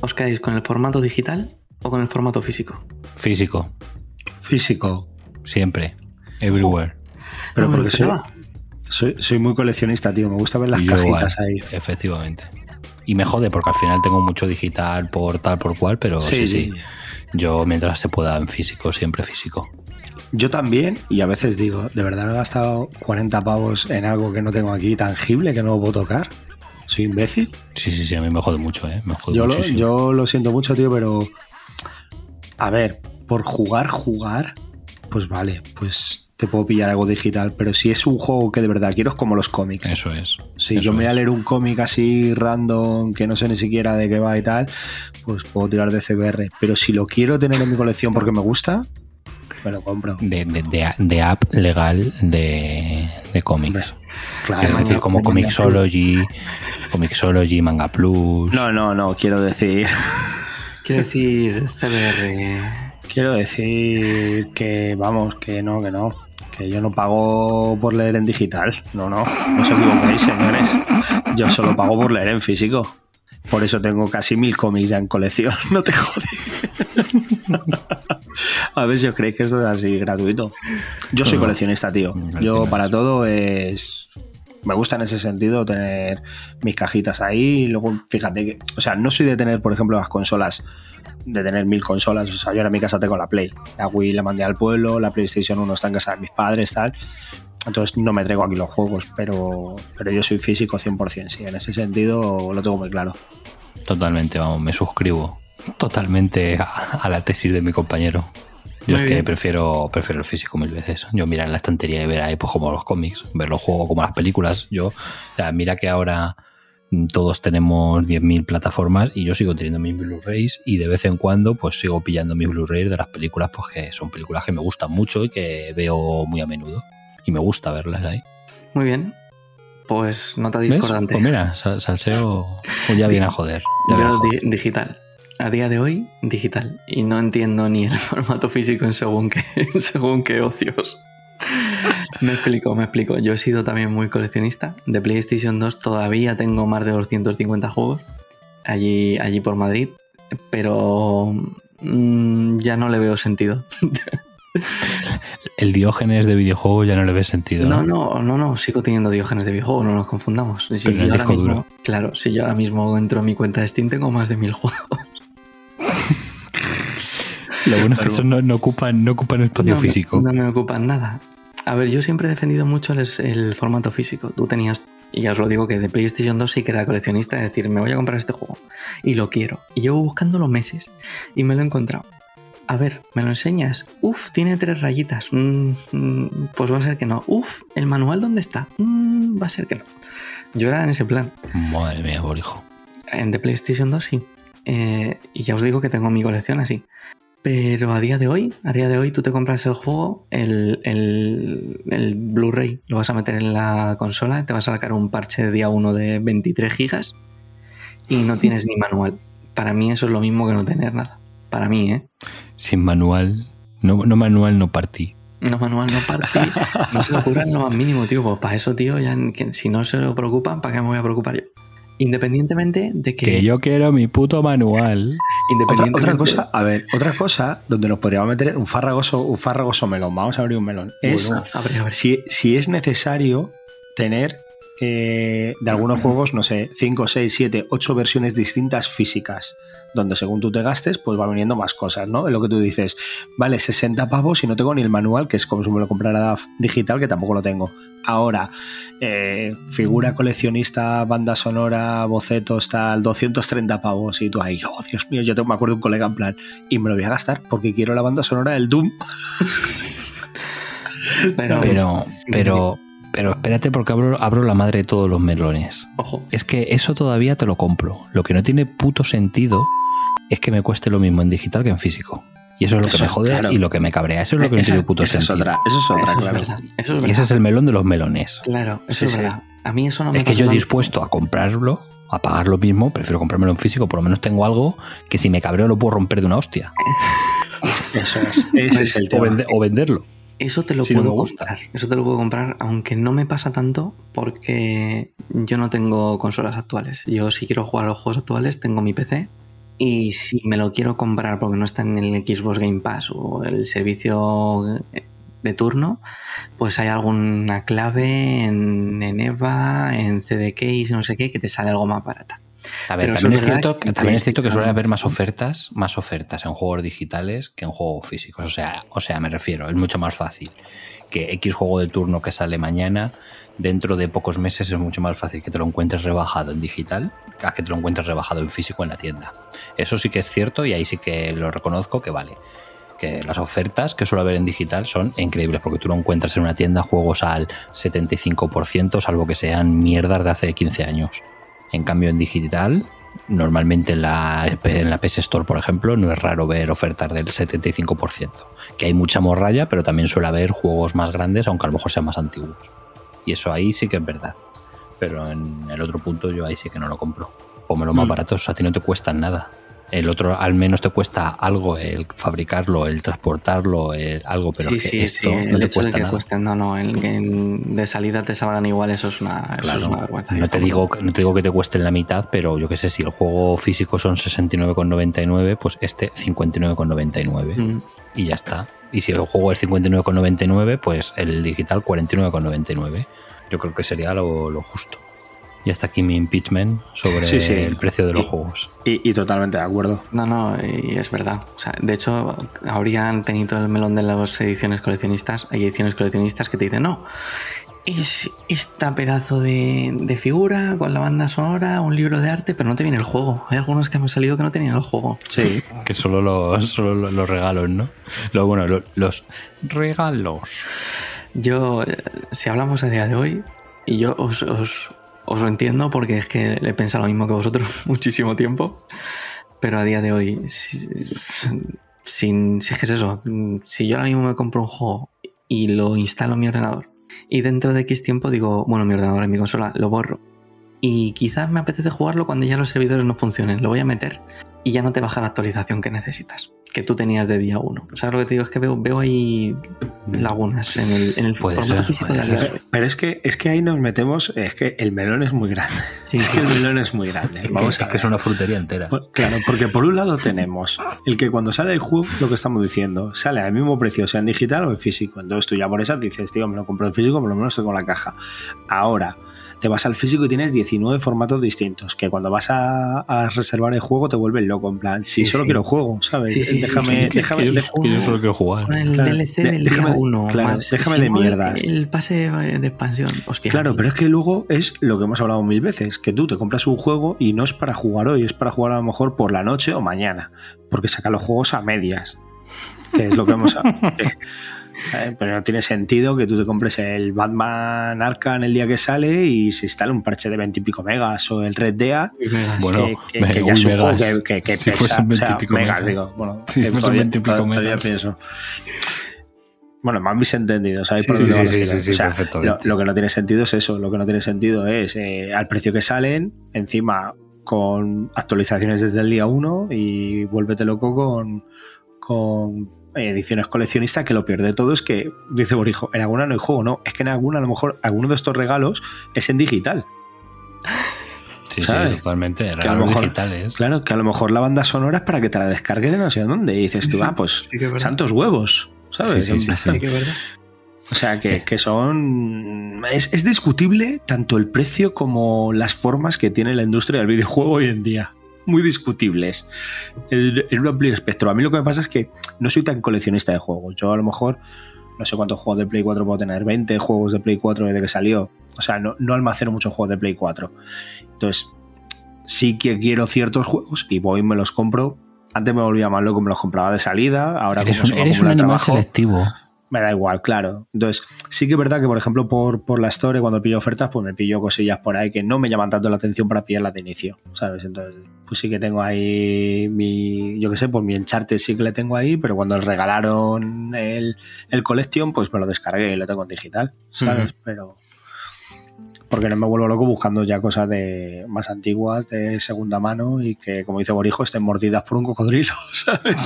¿os quedáis con el formato digital o con el formato físico? Físico. Físico. Siempre. Everywhere. Pero porque soy, soy, muy coleccionista, tío. Me gusta ver las cajitas ahí. Efectivamente y me jode porque al final tengo mucho digital por tal, por cual, pero sí, sí, Yo mientras se pueda en físico, siempre físico. Yo también, y a veces digo, ¿de verdad me he gastado 40 pavos en algo que no tengo aquí tangible, que no puedo tocar? ¿Soy imbécil? Sí, sí, sí, a mí me jode mucho, ¿eh? Me jode yo, lo, yo lo siento mucho, tío, pero... A ver, por jugar, jugar, pues vale, pues te puedo pillar algo digital, pero si es un juego que de verdad quiero es como los cómics. Eso es. Si yo me voy a leer un cómic así random, que no sé ni siquiera de qué va y tal, pues puedo tirar de CBR. Pero si lo quiero tener en mi colección porque me gusta, me lo compro. De, app legal de, cómics. Claro. Es decir, como Comixology, Comixology, Manga Plus. No, no, no, quiero decir. Quiero decir CBR. Quiero decir que, vamos, que no, que no que yo no pago por leer en digital. No, no, no os equivoquéis, señores. Yo solo pago por leer en físico. Por eso tengo casi mil cómics ya en colección. No te jodes. A ver si os creéis que esto es así gratuito. Yo soy coleccionista, tío. Yo para todo es. Me gusta en ese sentido tener mis cajitas ahí. Y luego, fíjate que. O sea, no soy de tener, por ejemplo, las consolas de tener mil consolas. O sea, yo en mi casa tengo la Play. La Wii la mandé al pueblo, la PlayStation 1 está en casa de mis padres, tal. Entonces no me traigo aquí los juegos, pero, pero yo soy físico 100%, sí. En ese sentido lo tengo muy claro. Totalmente, vamos, me suscribo totalmente a, la tesis de mi compañero. Yo es que prefiero, prefiero el físico mil veces. Yo mirar en la estantería y ver ahí pues como los cómics, ver los juegos como las películas. Yo, mira que ahora todos tenemos 10.000 plataformas y yo sigo teniendo mis Blu-rays y de vez en cuando pues sigo pillando mis Blu-rays de las películas pues que son películas que me gustan mucho y que veo muy a menudo y me gusta verlas ahí. Muy bien. Pues nota discordante. Pues mira, Salseo pues ya viene a joder. Yo digital. A día de hoy, digital. Y no entiendo ni el formato físico en según qué, según qué ocios. Me explico, me explico. Yo he sido también muy coleccionista. De PlayStation 2 todavía tengo más de 250 juegos allí, allí por Madrid, pero mm, ya no le veo sentido. El Diógenes de videojuego ya no le ve sentido. No, no, no, no, sigo teniendo Diógenes de videojuego, no nos confundamos. Claro, si yo ahora mismo entro en mi cuenta de Steam tengo más de mil juegos. Lo bueno es que eso no, ocupan, no ocupan espacio físico. No me ocupan nada. A ver, yo siempre he defendido mucho el, formato físico. Tú tenías, y ya os lo digo, que de PlayStation 2 sí que era coleccionista, es decir, me voy a comprar este juego y lo quiero. Y llevo buscándolo meses y me lo he encontrado. A ver, ¿me lo enseñas? Uf, tiene tres rayitas. Mm, mm, pues va a ser que no. Uf, ¿el manual dónde está? Mm, va a ser que no. Yo era en ese plan. Madre mía, bolijo. En The PlayStation 2 sí. Eh, y ya os digo que tengo mi colección así. Pero a día de hoy, a día de hoy tú te compras el juego, el, el- el Blu-ray, lo vas a meter en la consola, te vas a sacar un parche de día 1 de 23 gigas y no tienes ni manual. Para mí eso es lo mismo que no tener nada. Para mí, ¿eh? Sin manual. No, no manual, no partí. No manual, no partí, no se le ocurra en lo más mínimo, tío. Pues para eso, tío, ya si no se lo preocupan, ¿para qué me voy a preocupar yo? Independientemente de que... Que yo quiero mi puto manual. Otra, independientemente, otra cosa, a ver, otra cosa donde nos podríamos meter un farragoso, un farragoso melón. Vamos a abrir un melón. Es Bueno, abre, abre. si, si es necesario tener eh, de algunos juegos, no sé, 5, 6, 7, 8 versiones distintas físicas, donde según tú te gastes, pues va viniendo más cosas, ¿no? Es lo que tú dices, vale, 60 pavos y no tengo ni el manual, que es como si me lo comprara digital, que tampoco lo tengo. Ahora, eh, figura coleccionista, banda sonora, bocetos, tal, 230 pavos, y tú ahí, oh Dios mío, yo tengo, me acuerdo de un colega en plan, y me lo voy a gastar porque quiero la banda sonora del Doom. Pero, Pero, pero, pero espérate porque abro, abro la madre de todos los melones. ojo, Es que eso todavía te lo compro. Lo que no tiene puto sentido es que me cueste lo mismo en digital que en físico. Y eso es lo Eso, que me jode claro. y lo que me cabrea. Eso es lo que no Esa- tiene puto esa es sentido. otra, eso es otra, eso es claro. Eso es Y ese es el melón de los melones. Claro, eso Sí, es sí. verdad. A mí eso no me Es que yo tanto. dispuesto a comprarlo, a pagar lo mismo, prefiero comprármelo en físico. Por lo menos tengo algo que si me cabreo lo puedo romper de una hostia. Eso es, ese es el O, tema. vende- o venderlo. Eso te lo Si puedo comprar. Eso te lo puedo comprar, aunque no me pasa tanto porque yo no tengo consolas actuales. Yo si quiero jugar a los juegos actuales tengo mi PC y si me lo quiero comprar porque no está en el Xbox Game Pass o el servicio de turno, pues hay alguna clave en, en EVA, en CDK, no sé qué, que te sale algo más barata. A ver, también es cierto, que también es cierto que suele haber más ofertas, más ofertas en juegos digitales que en juegos físicos. O sea, o sea, me refiero, es mucho más fácil que X juego de turno que sale mañana, dentro de pocos meses es mucho más fácil que te lo encuentres rebajado en digital a que te lo encuentres rebajado en físico en la tienda. Eso sí que es cierto y ahí sí que lo reconozco que vale. Que las ofertas que suele haber en digital son increíbles porque tú no encuentras en una tienda juegos al 75%, salvo que sean mierdas de hace 15 años. En cambio, en digital, normalmente en la, en la PS Store, por ejemplo, no es raro ver ofertas del 75%. Que hay mucha morralla, pero también suele haber juegos más grandes, aunque a lo mejor sean más antiguos. Y eso ahí sí que es verdad. Pero en el otro punto yo ahí sí que no lo compro. Pómelo más Mm. baratos, a ti no te cuestan nada. El otro al menos te cuesta algo el fabricarlo, el transportarlo, el algo, pero sí, que sí, esto sí. no El te hecho de cuesta que nada. cuesten, no, no, el que de salida te salgan igual, eso es una, eso Claro, es una vergüenza. no te, digo, no te digo que te cueste en la mitad, pero yo qué sé, si el juego físico son 69,99, pues este 59,99 Mm. y ya está. Y si el juego es 59,99, pues el digital 49,99. Yo creo que sería lo, lo justo. Y hasta aquí mi impeachment sobre Sí, sí. el precio de los Y- juegos. Y, y totalmente de acuerdo. No, no, y es verdad. O sea, de hecho, habrían tenido el melón de las ediciones coleccionistas. Hay ediciones coleccionistas que te dicen, no, es esta pedazo de, de figura con la banda sonora, un libro de arte, pero no te viene el juego. Hay algunos que han salido que no tenían el juego. Sí. Que solo los, solo los, los regalos, ¿no? Lo, bueno, lo- los regalos. Yo, eh, si hablamos a día de hoy, y yo os, os- os lo entiendo porque es que le he pensado lo mismo que vosotros muchísimo tiempo, pero a día de hoy, si, sin, si es que es eso, si yo ahora mismo me compro un juego y lo instalo en mi ordenador y dentro de X tiempo digo, bueno, mi ordenador en mi consola, lo borro. Y quizás me apetece jugarlo cuando ya los servidores no funcionen. Lo voy a meter y ya no te baja la actualización que necesitas, que tú tenías de día 1. ¿Sabes lo que te digo? Es que veo, veo ahí lagunas en el, en el formato ser, físico de. Pero es que, es que ahí nos metemos, es que el melón es muy grande. Sí, Es que el melón es muy grande. Vamos es a que es una frutería entera. Claro, porque por un lado tenemos el que cuando sale el juego, lo que estamos diciendo, sale al mismo precio, sea en digital o en físico. Entonces tú ya por esas dices, tío, me lo compro en físico, por lo menos tengo la caja. Ahora, te vas al físico y tienes 19 formatos distintos, que cuando vas a, a reservar el juego te vuelves loco, en plan, si Sí, solo sí. quiero juego, ¿sabes? Sí, sí, sí, déjame, Que- déjame, que yo, déjame- que yo solo quiero jugar. Con el Claro, DLC de- del déjame- día 1. claro, más déjame de mierdas. El pase de expansión. Hostia. Claro, pero es que luego es lo que hemos hablado mil veces, que tú te compras un juego y no es para jugar hoy, es para jugar a lo mejor por la noche o mañana, porque sacan los juegos a medias, que es lo que hemos que, Pero no tiene sentido que tú te compres el Batman Arkham el día que sale y se instale un parche de 20 y pico megas o el Red Dead. Bueno, que, que- que ya es un juego megas. que, que- Si pesa. fuesen o 20 y sea, pico megas, megas. digo. Bueno, Si que todavía, 20 y pico todavía megas. pienso. Bueno, me habéis entendido, ¿sabéis Sí, por dónde sí, sí, sí, sí, O sea, perfectamente. lo, lo que no tiene sentido es eso, lo que no tiene sentido es eh, al precio que salen, encima con actualizaciones desde el día 1 y vuélvete loco con, con ediciones coleccionistas que lo pierde todo es que, dice Borijo, en alguna no hay juego, no, es que en alguna a lo mejor alguno de estos regalos es en digital. Sí, ¿sabes? sí, totalmente. Que a lo Regalos mejor- digitales. Claro, que a lo mejor la banda sonora es para que te la descargues de no sé dónde y dices Sí, tú, sí. ah, pues Sí santos huevos, ¿sabes? Sí, sí, sí, sí. Sí que es verdad. O sea, que, que son... Es, es discutible tanto el precio como las formas que tiene la industria del videojuego hoy en día. Muy discutibles. En, un amplio espectro. A mí lo que me pasa es que no soy tan coleccionista de juegos. Yo a lo mejor no sé cuántos juegos de Play 4 puedo tener. 20 juegos de Play 4 desde que salió. O sea, no, no almaceno muchos juegos de Play 4. Entonces, sí que quiero ciertos juegos y voy y me los compro. Antes me volvía más loco, me los compraba de salida. Ahora Eres como un, se eres un animal trabajo, selectivo. Me da igual, claro. Entonces, sí que es verdad que, por ejemplo, por, por la Store, cuando pillo ofertas, pues me pillo cosillas por ahí que no me llaman tanto la atención para pillarlas de inicio, ¿sabes? Entonces, pues sí que tengo ahí mi, yo qué sé, pues mi encharte sí que le tengo ahí, pero cuando regalaron el, el Collection, pues me lo descargué y lo tengo en digital, ¿sabes? Pero... Porque no me vuelvo loco buscando ya cosas de más antiguas, de segunda mano y que, como dice Borijo, estén mordidas por un cocodrilo, ¿sabes?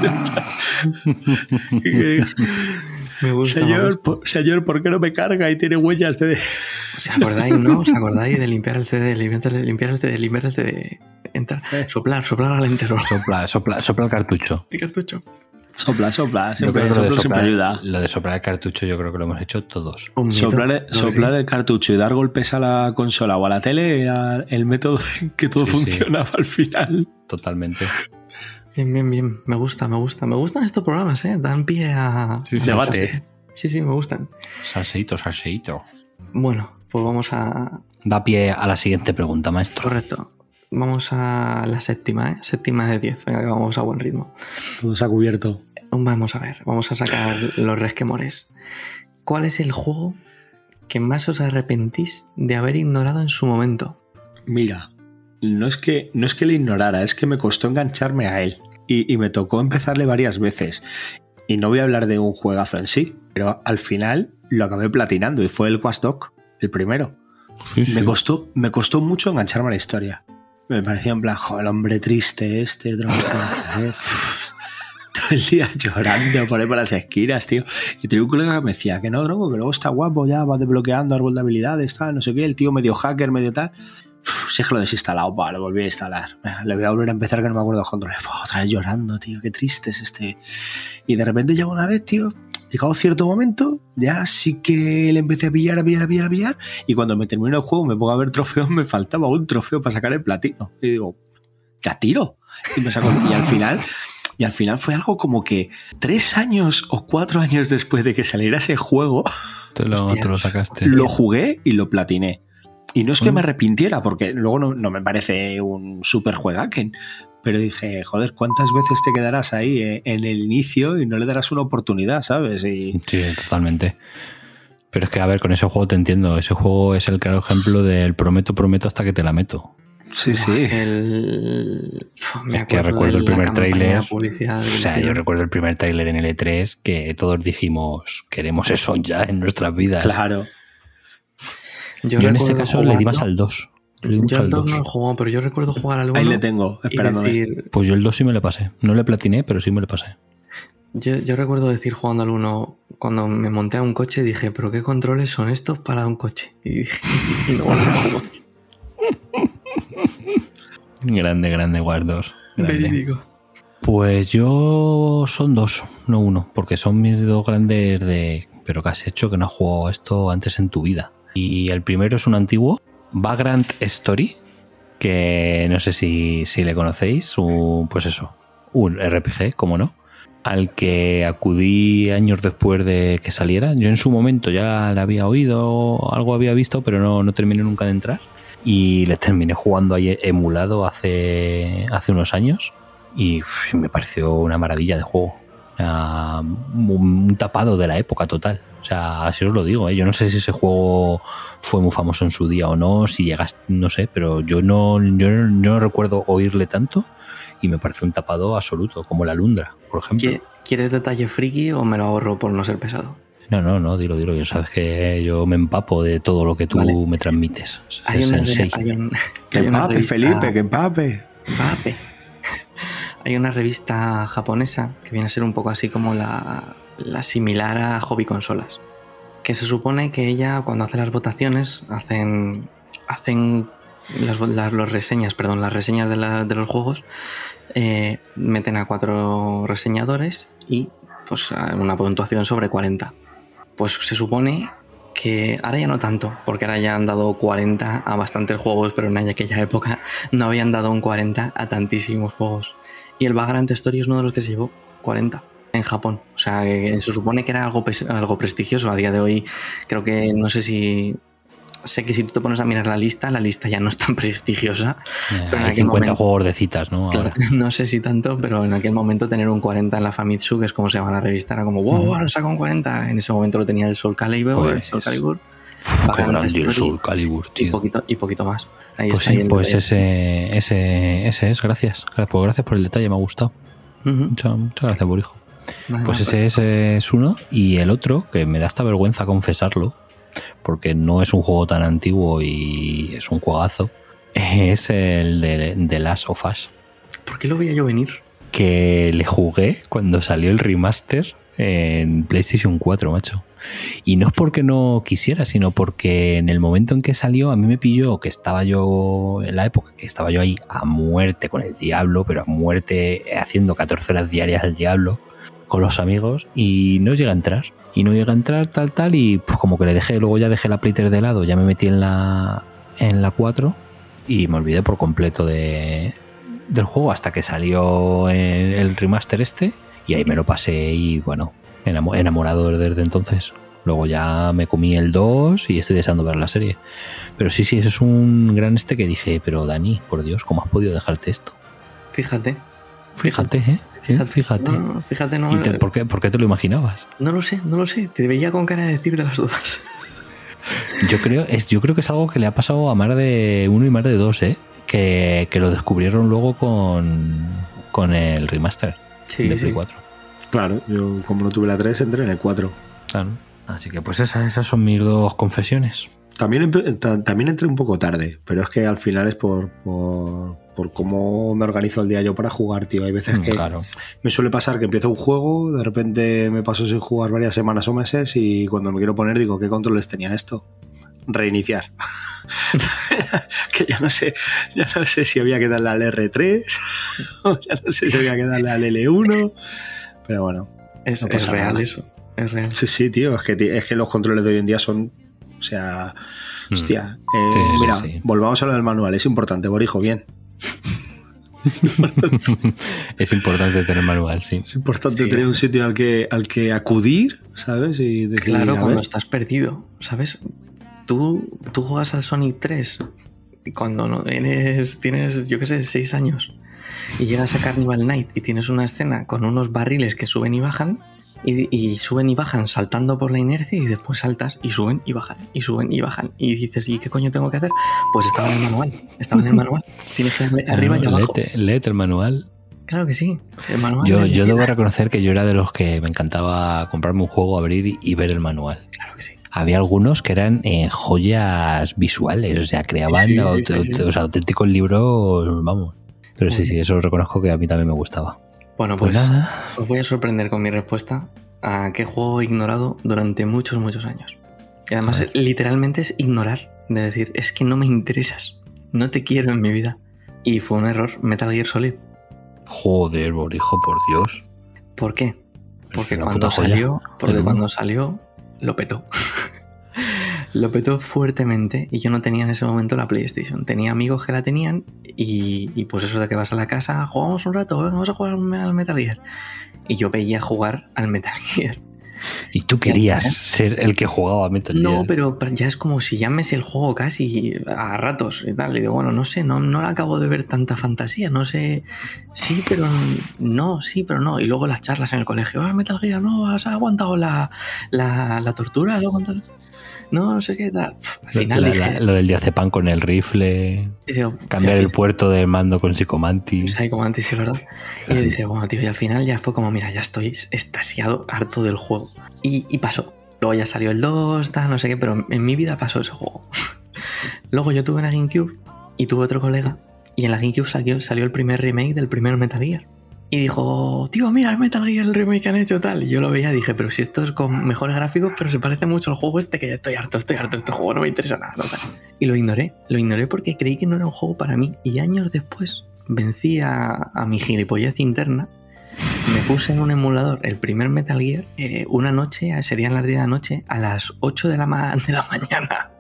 Me gusta. me Señor, gusta. señor, ¿por qué no me carga y tiene huellas de... ¿Os acordáis, no? ¿Os acordáis de limpiar el CD, limpiar el, limpiar el CD, limpiar el CD? Entrar, Eh. soplar, soplar al entero. Sopla, sopla, sopla el cartucho. El cartucho. Sopla, sopla, siempre, lo de siempre soplar- ayuda. Lo de soplar el cartucho yo creo que lo hemos hecho todos. Soplar, sí. el cartucho y dar golpes a la consola o a la tele era el método en que todo Sí, sí. funcionaba al final. Totalmente. Bien, bien, bien. Me gusta, me gusta. Me gustan estos programas, ¿eh? Dan pie a... Debate. Sí, sí, me gustan. Salseito, salseito. Bueno, pues vamos a... Da pie a la siguiente pregunta, maestro. Correcto. Vamos a la séptima, ¿eh? Séptima de 10. Venga, que vamos a buen ritmo. Todo se ha cubierto. Vamos a ver, vamos a sacar los resquemores. ¿Cuál es el juego que más os arrepentís de haber ignorado en su momento? Mira, no es que, no es que le ignorara, es que me costó engancharme a él. Y, y me tocó empezarle varias veces. Y no voy a hablar de un juegazo en sí, pero al final lo acabé platinando y fue el Quast Dog, el primero. Sí, sí. Me costó, me costó mucho engancharme a la historia. Me parecía en plan, "Jo, el hombre triste este, tronco, todo el día llorando por ahí por las esquinas, tío. Y tenía un colega que me decía que no, tronco, que luego está guapo, ya vas desbloqueando árbol de habilidades, tal, no sé qué, el tío medio hacker, medio tal. Si es que lo he desinstalado, va, lo volví a instalar. Le voy a volver a empezar que no me acuerdo los controles. Otra vez llorando, tío, qué triste es este. Y de repente llegó una vez, tío, llegado cierto momento, ya sí que le empecé a pillar, a pillar, a pillar, a pillar. Y cuando me terminó el juego, me pongo a ver trofeos, me faltaba un trofeo para sacar el platino. Y digo, ya tiro. Y, me sacó- y al final. Y al final fue algo como que tres años o cuatro años después de que saliera ese juego, Te lo, Hostia. te lo sacaste. lo jugué y lo platiné. Y no es que me arrepintiera, porque luego no, no me parece un super juegaken. Pero dije, joder, ¿cuántas veces te quedarás ahí eh, en el inicio y no le darás una oportunidad, ¿sabes? Y Sí, totalmente. Pero es que, a ver, con ese juego te entiendo. Ese juego es el claro ejemplo del prometo, prometo hasta que te la meto. sí, sí. El... Me Es que acuerdo recuerdo el primer tráiler. O sea, yo recuerdo el primer tráiler en L3 que todos dijimos, queremos eso ya en nuestras vidas. Claro. Yo, en este caso le di más jugarlo- al 2. Le di mucho Yo al al 2 2. no lo jugó, pero yo recuerdo jugar al 1 Ahí le tengo, esperándome. decir... Pues yo el 2 sí me lo pasé. No le platiné, pero sí me lo pasé. Yo, yo recuerdo decir jugando al 1, cuando me monté a un coche, dije, ¿pero qué controles son estos para un coche? Y, dije, y no volví a jugar. Grande, grande, guardos. Grande. Verídico. Pues yo son dos, no uno, porque son mis dos grandes de... Pero que has hecho que no has jugado esto antes en tu vida. Y el primero es un antiguo, Vagrant Story, que no sé si, si le conocéis, un- pues eso, un RPG, como no, al que acudí años después de que saliera. Yo en su momento ya le había oído, algo había visto, pero no, no terminé nunca de entrar. Y le terminé jugando ahí emulado hace, hace unos años y me pareció una maravilla de juego. Un tapado de la época total. O sea, así os lo digo, ¿eh? yo no sé si ese juego fue muy famoso en su día o no, si llegas, no sé, pero yo no, yo, no recuerdo oírle tanto y me parece un tapado absoluto, como la Lundra, por ejemplo. ¿Quieres detalle friki o me lo ahorro por no ser pesado? No, no, no, dilo, dilo. Yo sabes que yo me empapo de todo lo que tú me transmites. Hay, una, que empape, Felipe, que empape. Empape. Hay una revista japonesa que viene a ser un poco así como la, similar a Hobby Consolas. Que se supone que ella, cuando hace las votaciones, hacen, hacen las, reseñas, perdón, las reseñas de, los juegos, eh, meten a cuatro reseñadores y pues una puntuación sobre 40. Pues se supone que ahora ya no tanto, porque ahora ya han dado 40 a bastantes juegos, pero en aquella época no habían dado un 40 a tantísimos juegos. Y el Vagrant Story es uno de los que se llevó 40 en Japón. O sea, se supone que era algo, algo prestigioso. A día de hoy creo que no sé si sé que si tú te pones a mirar la lista, la lista ya no es tan prestigiosa. Eh, pero hay 50 juegos de citas, ¿no? no sé si tanto, pero en aquel momento tener un 40 en la Famitsu, que es como se llama la revista, era como, wow, ahora saca un 40. En ese momento lo tenía el Soul Calibur, el Soul Calibur. qué grande el Soul Calibur, tío. Y poquito, y poquito más. pues sí, pues ese, ese, ese es, gracias. Pues gracias por el detalle, me ha gustado. muchas, gracias, Borijo. Pues ese, ese es uno. Y el otro, que me da esta vergüenza confesarlo, porque no es un juego tan antiguo y es un juegazo, es el de, de Last of Us. ¿Por qué lo veía yo venir? Que le jugué cuando salió el remaster en PlayStation 4, macho. Y no es porque no quisiera, sino porque en el momento en que salió a mí me pilló que estaba yo, en la época que estaba yo ahí a muerte con el diablo, pero a muerte haciendo 14 horas diarias al diablo con los amigos y no llega a entrar. Y no llega a entrar tal, tal, y pues como que le dejé, luego ya dejé la Playter de lado, ya me metí en la, en la 4 y me olvidé por completo de, del juego hasta que salió el remaster este y ahí me lo pasé y bueno, enamorado desde entonces. Luego ya me comí el 2 y estoy deseando ver la serie. Pero sí, sí, ese es un gran este que dije, pero Dani, por Dios, ¿cómo has podido dejarte esto? Fíjate. Fíjate, ¿eh? Fíjate. Fíjate. No, fíjate, no. ¿por, qué, ¿por, qué, te lo imaginabas? No lo sé, no lo sé. Te veía con cara de decir de las dudas. Yo creo, es, yo creo que es algo que le ha pasado a más de uno y más de dos, ¿eh? Que, que lo descubrieron luego con, con el remaster de Play 4. Claro, yo como no tuve la 3, entré en el 4. Claro. Así que pues esas, esas son mis dos confesiones. También, también entré un poco tarde, pero es que al final es por, por, cómo me organizo el día yo para jugar, tío. Hay veces mm, que me suele pasar que empiezo un juego, de repente me paso sin jugar varias semanas o meses y cuando me quiero poner digo, ¿qué controles tenía esto? Reiniciar. que ya no sé, ya no sé si había que darle al R3, o ya no sé si había que darle al L1. Pero bueno. Es, real eso. Es real. Sí, sí, tío. Es que, es que los controles de hoy en día son. O sea. Mm. Hostia. Eh, mira, volvamos a lo del manual. Es importante, Borijo, bien. es importante tener manual, sí. Es importante tener un sitio al que, al que acudir, ¿sabes? Y claro, cuando estás perdido, ¿sabes? Tú, tú juegas al Sonic 3 cuando no tienes, tienes yo qué sé, 6 años y llegas a Carnival Night y tienes una escena con unos barriles que suben y bajan, y, suben y bajan saltando por la inercia y después saltas y suben y bajan y suben y bajan y dices ¿y qué coño tengo que hacer? Pues estaba en el manual, estaba en el manual. Tienes que darle arriba y abajo. Léete, el manual. Claro que sí. El manual yo, yo debo reconocer que yo era de los que me encantaba comprarme un juego, abrir y ver el manual. Claro que sí. Había algunos que eran eh, joyas visuales, o sea, creaban auténticos libros, vamos. Pero sí, sí, eso reconozco que a mí también me gustaba. Bueno, pues, pues, nada. os voy a sorprender con mi respuesta a qué juego he ignorado durante muchos, muchos años. Y además, literalmente es ignorar, de decir, es que no me interesas, no te quiero en mi vida. Y fue un error, Metal Gear Solid. Joder, Borijo, por Dios. ¿Por qué? Porque cuando salió, porque cuando salió, lo petó. Lo petó fuertemente y yo no tenía en ese momento la PlayStation. Tenía amigos que la tenían y, pues eso de que vas a la casa, jugamos un rato, vamos a jugar al Metal Gear. Y yo veía jugar al Metal Gear. Y tú querías ser el que jugaba a Metal Gear. No, pero ya es como si llames el juego casi a ratos y tal. Y digo, bueno, no sé, no, no acabo de ver tanta fantasía, no sé. Sí, pero no, sí, pero no. Y luego las charlas en el colegio, ah, Metal Gear, no, has aguantado la, la, la tortura, has aguantado no, no sé qué tal. Al final lo, dije, lo del diazepam con el rifle, digo, cambiar el puerto del mando con Psicomantis. Psychomantis, sí, ¿verdad? Y yo dije, bueno, tío, y al final ya fue como, mira, ya estoy estasiado, harto del juego. Y, y pasó. Luego ya salió el 2, tal, no sé qué, pero en mi vida pasó ese juego. Luego yo tuve una GameCube y tuve otro colega. Y en la GameCube salió, salió el primer remake del primer Metal Gear. Y dijo, tío, mira el Metal Gear, el remake que han hecho tal. Y yo lo veía y dije, pero si esto es con mejores gráficos, pero se parece mucho al juego este que ya estoy harto, estoy harto, este juego no me interesa nada. Total. Y lo ignoré, lo ignoré porque creí que no era un juego para mí. Y años después vencí a, mi gilipollez interna. Me puse en un emulador el primer Metal Gear eh, una noche, serían las 10 de la noche, a las 8 de la, ma de la mañana.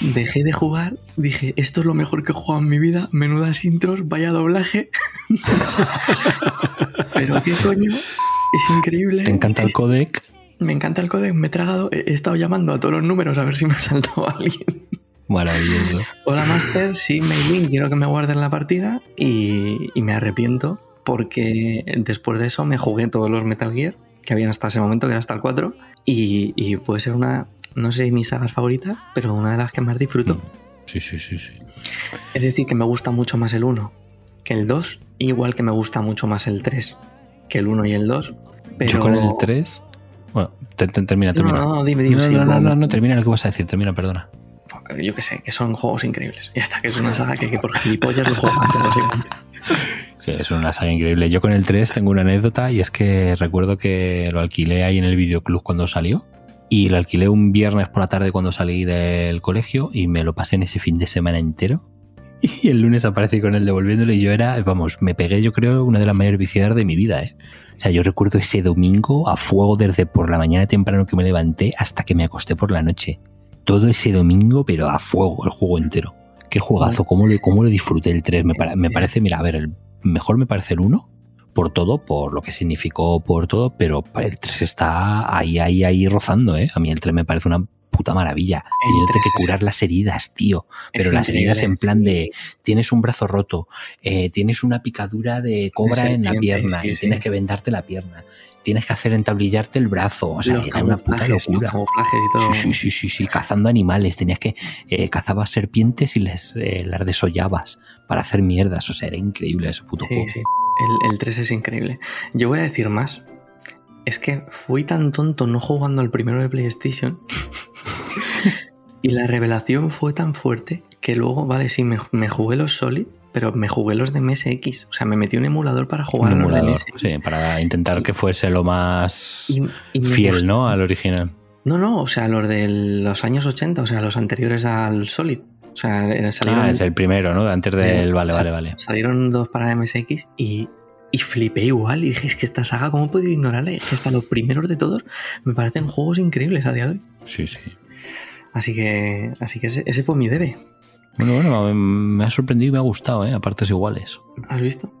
Dejé de jugar, dije, esto es lo mejor que he jugado en mi vida, menudas intros, vaya doblaje. Pero qué coño, es increíble. ¿Te encanta el codec? Me encanta el codec, me he tragado, he estado llamando a todos los números a ver si me ha saltado alguien. Maravilloso. Hola Master, sí, Maylin, quiero que me guarden la partida y, y me arrepiento porque después de eso me jugué todos los Metal Gear que habían hasta ese momento, que era hasta el 4, y, y puede ser una, no sé mis sagas favoritas, pero una de las que más disfruto. Sí, sí, sí, sí. Es decir, que me gusta mucho más el 1 que el 2, igual que me gusta mucho más el 3 que el 1 y el 2. Pero... Yo con el 3. Bueno, te- te- termina, termina. no, no, dime, dime. no, sí, no, no, no, no, termina lo que vas a decir, termina, perdona. Yo que sé, que son juegos increíbles. Ya está, que es una saga que, que por gilipollas lo juego antes, básicamente. Sí, es una saga increíble. Yo con el 3 tengo una anécdota y es que recuerdo que lo alquilé ahí en el videoclub cuando salió. Y lo alquilé un viernes por la tarde cuando salí del colegio y me lo pasé en ese fin de semana entero. Y el lunes aparecí con él devolviéndole y yo era, vamos, me pegué yo creo una de las mayores viciadas de mi vida, ¿eh? O sea, yo recuerdo ese domingo a fuego desde por la mañana temprano que me levanté hasta que me acosté por la noche. Todo ese domingo, pero a fuego, el juego entero. Qué juegazo, cómo lo, cómo lo disfruté el 3. Me, para- me parece, mira, a ver, el mejor me parece el 1, por todo, por lo que significó, por todo, pero el 3 está ahí, ahí, ahí rozando, ¿eh? A mí el 3 me parece una puta maravilla. Teniéndote 3 que curar las heridas, tío. Pero Es las heridas en plan de tienes un brazo roto, eh, tienes una picadura de cobra en la pierna sí, y sí. tienes que vendarte la pierna. Tienes que hacer entablillarte el brazo. O sea, los era una puta locura. y todo. Sí, sí, sí, sí, sí, cazando animales. Tenías que eh, cazabas serpientes y les eh, las desollabas para hacer mierdas. O sea, era increíble ese puto Sí, juego. El, el 3 es increíble. Yo voy a decir más. Es que fui tan tonto no jugando al primero de PlayStation. y la revelación fue tan fuerte que luego, vale, sí, me, me jugué los Solid, pero me jugué los de MSX. O sea, me metí un emulador para jugar Un los de MSX. sí, para intentar que fuese lo más Y- y me fiel, gustó. ¿no? Al original. No, no, o sea, los de los años 80, o sea, los anteriores al Solid. O sea, salieron, Ah, es el primero, ¿no? Antes del. Vale, vale, vale. Salieron dos para MSX y, y flipé igual. Y dije, es que esta saga, ¿cómo he podido ignorarla? Es que hasta los primeros de todos me parecen juegos increíbles a día de hoy. Sí, sí. Así que, así que ese, ese fue mi debe. Bueno, bueno, me- me ha sorprendido y me ha gustado, ¿eh? A partes iguales. ¿Has visto?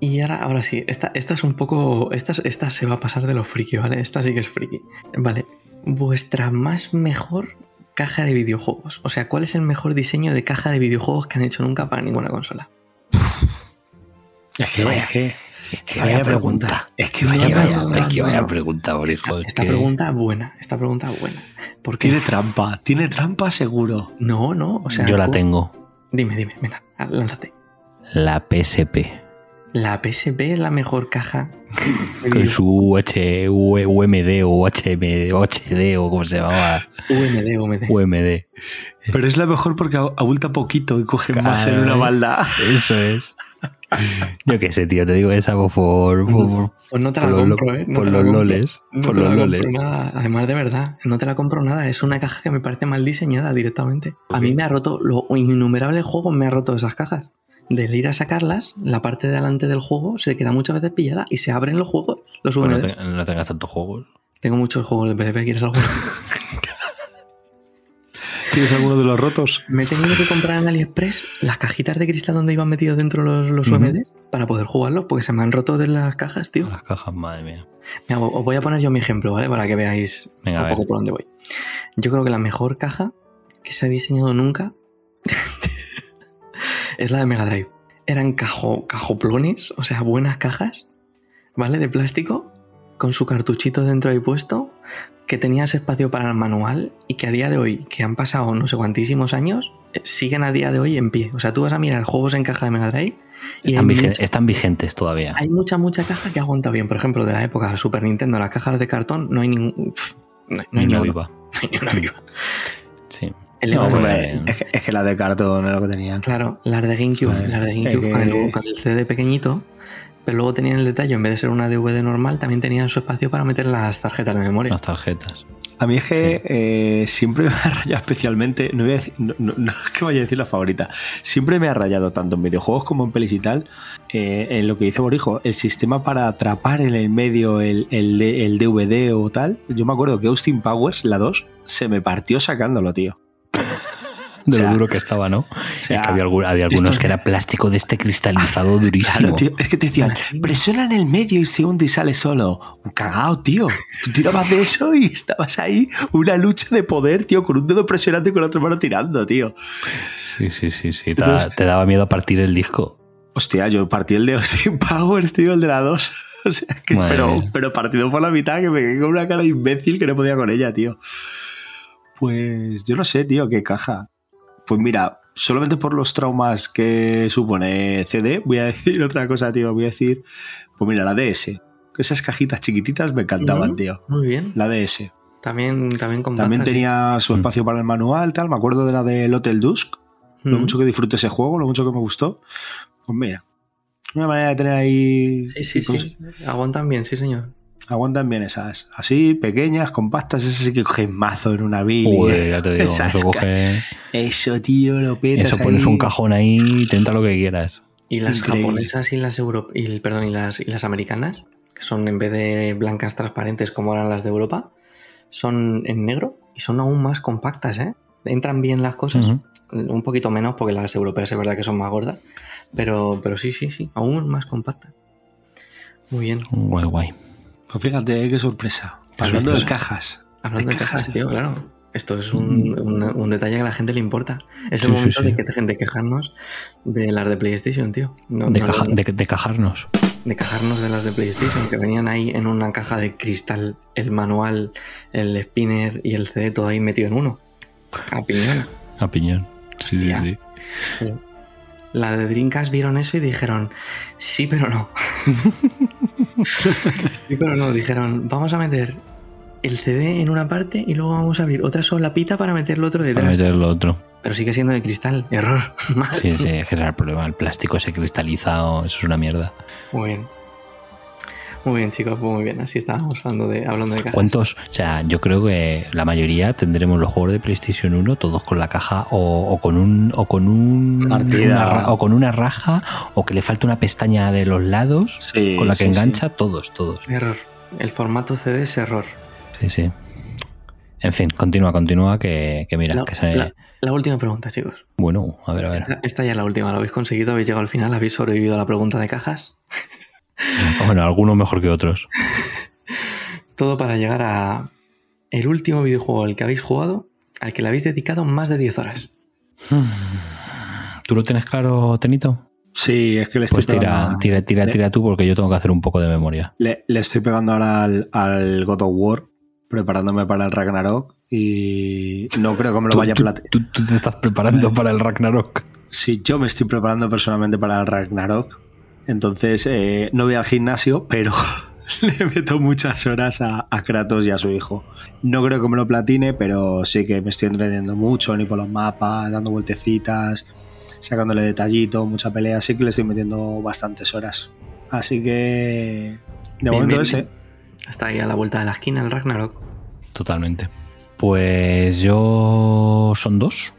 Y ahora, ahora sí, esta, esta es un poco. Esta, esta se va a pasar de lo friki, ¿vale? Esta sí que es friki. Vale. Vuestra más mejor caja de videojuegos. O sea, ¿cuál es el mejor diseño de caja de videojuegos que han hecho nunca para ninguna consola? Es que vaya, que, Es que vaya pregunta. Es que vaya Es que vaya, pregunta. es que vaya pregunta, por hijo. Esta, es esta que- pregunta buena, esta pregunta buena. Porque Tiene trampa, tiene trampa seguro. no, no, o sea, Yo la ¿cómo? tengo. Dime, dime, venga, lánzate. La PSP. La PSP es la mejor caja. Con su H, U- UMD o HM, HD o como se llamaba. UMD, UMD. UMD. Pero es la mejor porque ab- abulta poquito y coge Claro, más en una ¿eh? balda. Eso es. Yo qué sé, tío, te digo esa por, por, por, Pues no te por la los, lo- compro, ¿eh? No por los compro. loles. No por te los la loles. compro nada. Además, de verdad, no te la compro nada. Es una caja que me parece mal diseñada directamente. A mí me ha roto, lo innumerables juegos me ha roto esas cajas. Del ir a sacarlas, la parte de adelante del juego se queda muchas veces pillada y se abren los juegos, los no, te- no tengas tantos juegos. Tengo muchos juegos de PSP, ¿quieres alguno? ¿Tienes alguno de los rotos? Me he tenido que comprar en AliExpress las cajitas de cristal donde iban metidos dentro los, los. UMD para poder jugarlo, porque se me han roto de las cajas, tío. Las cajas, madre mía. Mira, os voy a poner yo mi ejemplo, ¿vale? Para que veáis Venga, un poco por dónde voy. Yo creo que la mejor caja que se ha diseñado nunca es la de Mega Drive. Eran cajo, cajoplones, o sea, buenas cajas, ¿vale? De plástico, con su cartuchito dentro ahí puesto, que tenías espacio para el manual y que a día de hoy, que han pasado no sé cuantísimos años, eh, siguen a día de hoy en pie. O sea, tú vas a mirar juegos en caja de Mega Drive y Están, hay vigen- mucha- están vigentes todavía. hay mucha, mucha caja que aguanta bien. Por ejemplo, de la época del Super Nintendo, las cajas de cartón, no hay ningún. No, hay- no hay Ni una ni una. viva. No hay ni una viva. Sí. El No, Lego- hombre. Hombre, es, que, es que la de cartón es lo que tenían. Claro, las de GameCube, Joder, las de GameCube es con, que- el, con el CD pequeñito, pero luego tenían el detalle, en vez de ser una DVD normal, también tenían su espacio para meter las tarjetas de memoria. Las tarjetas. A mí es que eh, siempre me ha rayado especialmente, no, voy a decir, no, no- no es que vaya a decir la favorita, siempre me ha rayado tanto en videojuegos como en pelis y tal, eh, en lo que dice Borijo, el sistema para atrapar en el medio el, el, el DVD o tal. Yo me acuerdo que Austin Powers, la 2, se me partió sacándolo, tío. De O sea, lo duro que estaba, ¿no? O sea, y que había, algu- había algunos que era plástico de este cristalizado durísimo. Claro, tío, es que te decían, presiona en el medio y se hunde y sale solo. Un cagao, tío. Tú tirabas de eso y estabas ahí, una lucha de poder, tío, con un dedo presionando y con la otra mano tirando, tío. Sí, sí, sí, sí. Te, Entonces- te daba miedo partir el disco. Hostia, yo partí el de Austin Powers, tío, el de la 2. O sea, que- pero, pero partido por la mitad, que me quedé con una cara imbécil que no podía con ella, tío. Pues yo no sé, tío, qué caja. Pues mira, solamente por los traumas que supone CD, voy a decir otra cosa, tío. Voy a decir, pues mira, la DS. Esas cajitas chiquititas me encantaban, tío. Muy bien. La DS. También, también con También tenía su Mm. espacio para el manual, tal. Me acuerdo de la del Hotel Dusk. Lo Mm. mucho que disfruté ese juego, lo mucho que me gustó. Pues mira, una manera de tener ahí. Sí, sí, sí. Aguantan bien, sí, señor. Aguantan bien esas. Así, pequeñas, compactas, esas sí que cogen mazo en una. Joder, ya te digo. Esas Eso, coge, Eso, tío, lo petas. eso pones ahí. un cajón ahí y tenta lo que quieras. Y las Increíble. japonesas y las euro y, perdón, y las, y las americanas, que son en vez de blancas transparentes como eran las de Europa, son en negro y son aún más compactas, ¿eh? Entran bien las cosas, un poquito menos porque las europeas es verdad que son más gordas, pero, pero sí, sí, sí, aún más compactas. Muy bien. Guay, guay. Pues fíjate, qué sorpresa. ¿Has Hablando visto de cajas. Hablando De de cajas, cajas, tío, claro. Esto es un, un- un detalle que a la gente le importa. Es el Sí, momento sí. de que dejen de quejarnos de las de PlayStation, tío. No- De, no caja- le- de, de cajarnos. de cajarnos de las de PlayStation, que venían ahí en una caja de cristal, el manual, el spinner y el CD todo ahí metido en uno. A piñón. A piñón. Sí, sí, sí. La de Dreamcast vieron eso y dijeron, sí, pero no. sí, pero no. Dijeron, vamos a meter el CD en una parte y luego vamos a abrir otra solapita para meterlo otro Para detrás. meter lo otro. Pero sigue siendo de cristal. Error. Mal. Sí, sí, es que era el problema. El plástico ese cristalizado, eso es una mierda. Muy bien. Muy bien, chicos, pues muy bien. Así estábamos hablando de, hablando de cajas. ¿Cuántos? O sea, yo creo que la mayoría tendremos los juegos de PlayStation 1 todos con la caja o, o con un o con un una o con una raja o que le falta una pestaña de los lados Sí, con la que sí, sí. engancha todos, todos. Error. El formato CD es error. Sí, sí. En fin, continúa, continúa que, que mira, La, que se- la- la última pregunta, chicos. bueno, a ver, a ver. Esta, esta ya es la última. ¿Lo habéis conseguido? ¿Habéis llegado al final? ¿Habéis sobrevivido a la pregunta de cajas? Bueno, algunos mejor que otros. Todo para llegar a el último videojuego al que habéis jugado, al que le habéis dedicado más de 10 horas. ¿Tú lo tienes claro, Tenito? Sí, es que le estoy Pues tira, pegando. tira, tira, le- tira tú porque yo tengo que hacer un poco de memoria. Le, le estoy pegando ahora al, al God of War, preparándome para el Ragnarok. Y no creo que me lo vaya a tú, plate. tú- tú te estás preparando para el Ragnarok. Sí, yo me estoy preparando personalmente para el Ragnarok. Entonces, eh, no voy al gimnasio, pero le meto muchas horas a, a Kratos y a su hijo. No creo que me lo platine, pero sí que me estoy entreteniendo mucho, ni por los mapas, dando vueltecitas, sacándole detallitos, mucha pelea. Sí que le estoy metiendo bastantes horas. Así que, de Bien, momento bien, ese. bien. Está ahí a la vuelta de la esquina el Ragnarok. Totalmente. Pues yo son dos.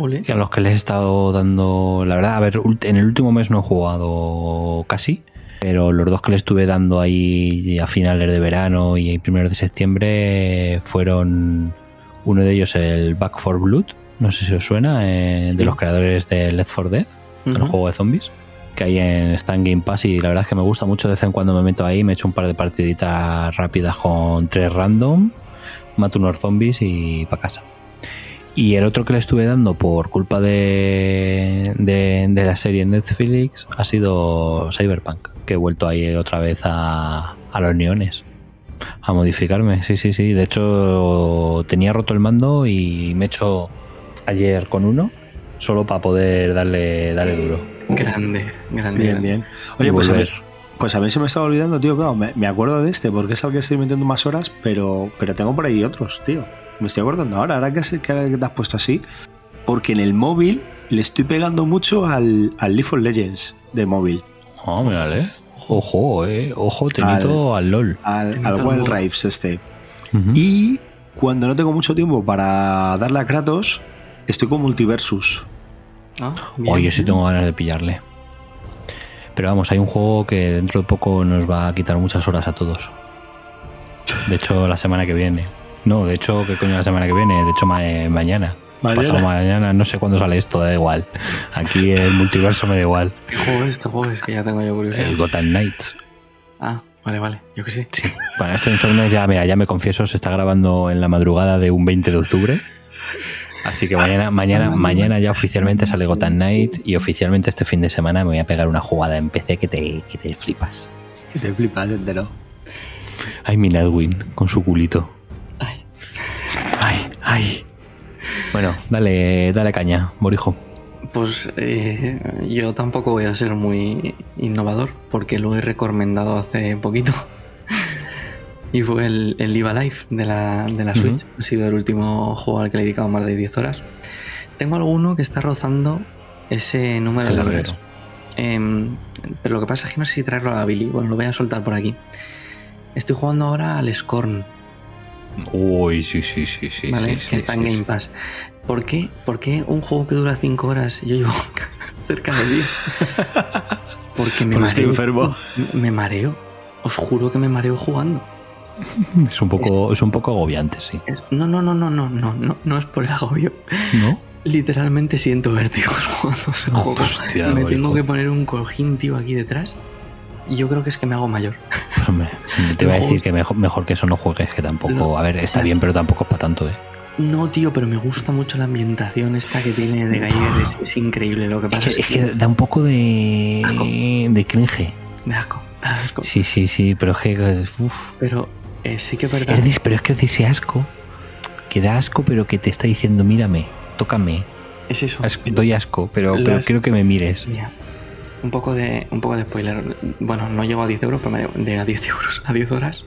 Ole. que a los que les he estado dando, la verdad, a ver, en el último mes no he jugado casi, pero los dos que le estuve dando ahí a finales de verano y primeros de septiembre fueron uno de ellos el Back for Blood, no sé si os suena, eh, Sí. de los creadores de Left 4 Dead, el Ujú. juego de zombies. que hay en Stan Game Pass y la verdad es que me gusta mucho. De vez en cuando me meto ahí, me echo un par de partiditas rápidas con tres random, mato unos zombies y para casa. Y el otro que le estuve dando por culpa de, de, de la serie Netflix ha sido Cyberpunk, que he vuelto ahí otra vez a, a los neones. A modificarme, sí, sí, sí. De hecho, tenía roto el mando y me he hecho ayer con uno, solo para poder darle, darle duro. Grande, grande. Bien, grande. bien. Oye, pues a, volver. pues a mí se me estaba olvidando, tío, claro, me, me acuerdo de este porque es al que estoy metiendo más horas, pero, pero tengo por ahí otros, tío. Me estoy acordando ahora, ahora que, te has puesto así, porque en el móvil le estoy pegando mucho al, al League of Legends de móvil, Oh, mírale. Ojo, eh. Ojo, tenito al, LOL. al, al Wild. Rives este. Y cuando no tengo mucho tiempo para darle a Kratos, estoy con Multiversus. Ah. Oye, sí tengo ganas de pillarle. Pero vamos, hay un juego que dentro de poco nos va a quitar muchas horas a todos. De hecho, la semana que viene. No, de hecho, ¿qué coño la semana que viene? De hecho, ma- eh, mañana. Mañana. Pasado mañana, no sé cuándo sale esto, da igual. Aquí el multiverso me da igual. ¿Qué juego es? ¿Qué juego es? Que ya tengo yo curiosidad. El Gotham Knights. Ah, vale, vale. Yo qué sé. Sí. Bueno, este Insomnes ya, mira, ya me confieso, se está grabando en la madrugada de un 20 de octubre. Así que mañana, mañana, mañana ya oficialmente sale Gotham Knight y oficialmente este fin de semana me voy a pegar una jugada en PC que te, que te flipas. Y te flipas entero. Ay, mi Nightwing con su culito. Ay, Ay. Bueno, dale, dale caña, Borijo. pues eh, yo tampoco voy a ser muy innovador porque lo he recomendado hace poquito. Y fue el, el Live Alive de la, de la. Switch. Ha sido el último juego al que le he dedicado más de 10 horas. Tengo alguno que está rozando ese número El de horas. Em, pero lo que pasa es que no sé si traerlo a Billy. Bueno, lo voy a soltar por aquí. Estoy jugando ahora al Scorn, Uy, sí, sí, sí, sí. ¿vale? sí, que está en sí, Game Pass. ¿Por qué? ¿Por qué un juego que dura 5 horas yo llevo cerca de 10? Porque me Porque estoy mareo. enfermo. Me mareo. Os juro que me mareo jugando. Es un poco, es un poco agobiante, sí. Es- no, no, no, no, no, no, no, no es por el agobio. ¿No? Literalmente siento vértigo jugando ese juego. Hostia, me tengo que poner un cojín, tío, aquí detrás. Y yo creo que es que me hago mayor. Pues hombre, te iba a decir que mejor, mejor que eso no juegues, que tampoco. No, A ver, está o sea- bien, pero tampoco es para tanto, ¿eh? No, tío, pero me gusta mucho la ambientación esta que tiene de Geiger. Es, increíble lo que Es pasa. que, Es, que da un poco de. Asco. de cringe. Me asco, me asco. Sí, sí, sí, pero es que. uf. Pero eh, sí que es verdad. Es pero es que ese asco. Que da asco, pero que te está diciendo, mírame, tócame. Es eso. Doy asco, pero, pero Las- quiero que me mires. Mira, un poco de un poco de spoiler. Bueno, no llego a 10 euros, pero me da, de a 10 euros, a 10 horas,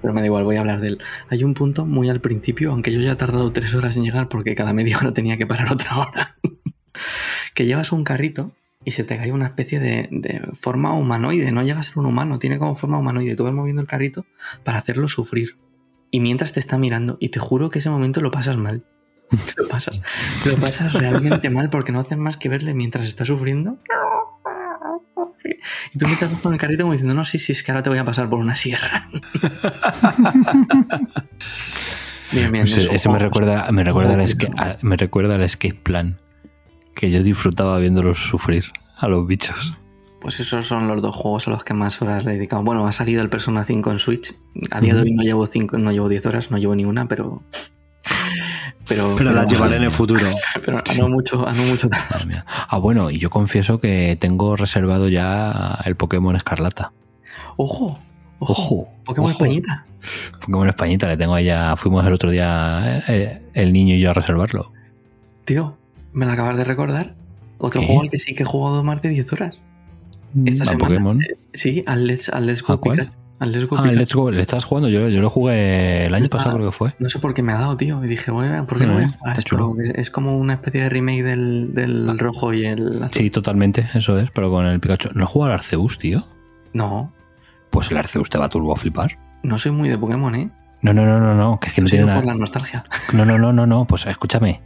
pero me da igual, voy a hablar de él. Hay un punto muy al principio, aunque yo ya he tardado 3 horas en llegar porque cada media hora tenía que parar otra hora. que llevas un carrito y se te cae una especie de, de forma humanoide, no llega a ser un humano, tiene como forma humanoide. Tú vas moviendo el carrito para hacerlo sufrir. Y mientras te está mirando, y te juro que ese momento lo pasas mal. Lo pasas, lo pasas realmente mal porque no haces más que verle mientras está sufriendo. Y tú vas con el carrito como diciendo, no, sí, sí, es que ahora te voy a pasar por una sierra. bien, bien. Ese, eso, ese me recuerda, me recuerda, al escape, me recuerda al escape plan. Que yo disfrutaba viéndolos sufrir a los bichos. Pues esos son los dos juegos a los que más horas le he dedicado. Bueno, ha salido el Persona 5 en Switch. A día de hoy no llevo, cinco, no llevo 10 horas, no llevo ni una, pero... Pero, Pero las llevaré en el futuro. Pero a no mucho, a no mucho tarde. Ah, bueno, y yo confieso que tengo reservado ya el Pokémon Escarlata. ¡Ojo! ¡Ojo! Pokémon ojo. Españita. Pokémon Españita, le tengo ya. Fuimos el otro día, eh, el niño y yo a reservarlo. Tío, me la acabas de recordar. Otro ¿Qué? juego al que sí que he jugado más de 10 horas. Esta ¿A semana. Pokémon? Eh, Sí, al Let's, al Let's Go ¿A cuál? Al Let's Go Ah. Let's Go, ¿le estás jugando? Yo, yo lo jugué el año Está- pasado, creo que fue. No sé por qué me ha dado, tío. Y dije, bueno, ¿por qué no voy a Mm, esto? Es como una especie de remake del, del rojo y el azul. Sí, totalmente, eso es, pero con el Pikachu. ¿No juega al Arceus, tío? No, Pues el Arceus te va a turbo a flipar. no soy muy de Pokémon, ¿eh? No, no, no, no, no, que es que no tiene por nada. la nostalgia. No, no, no, no, no, pues escúchame.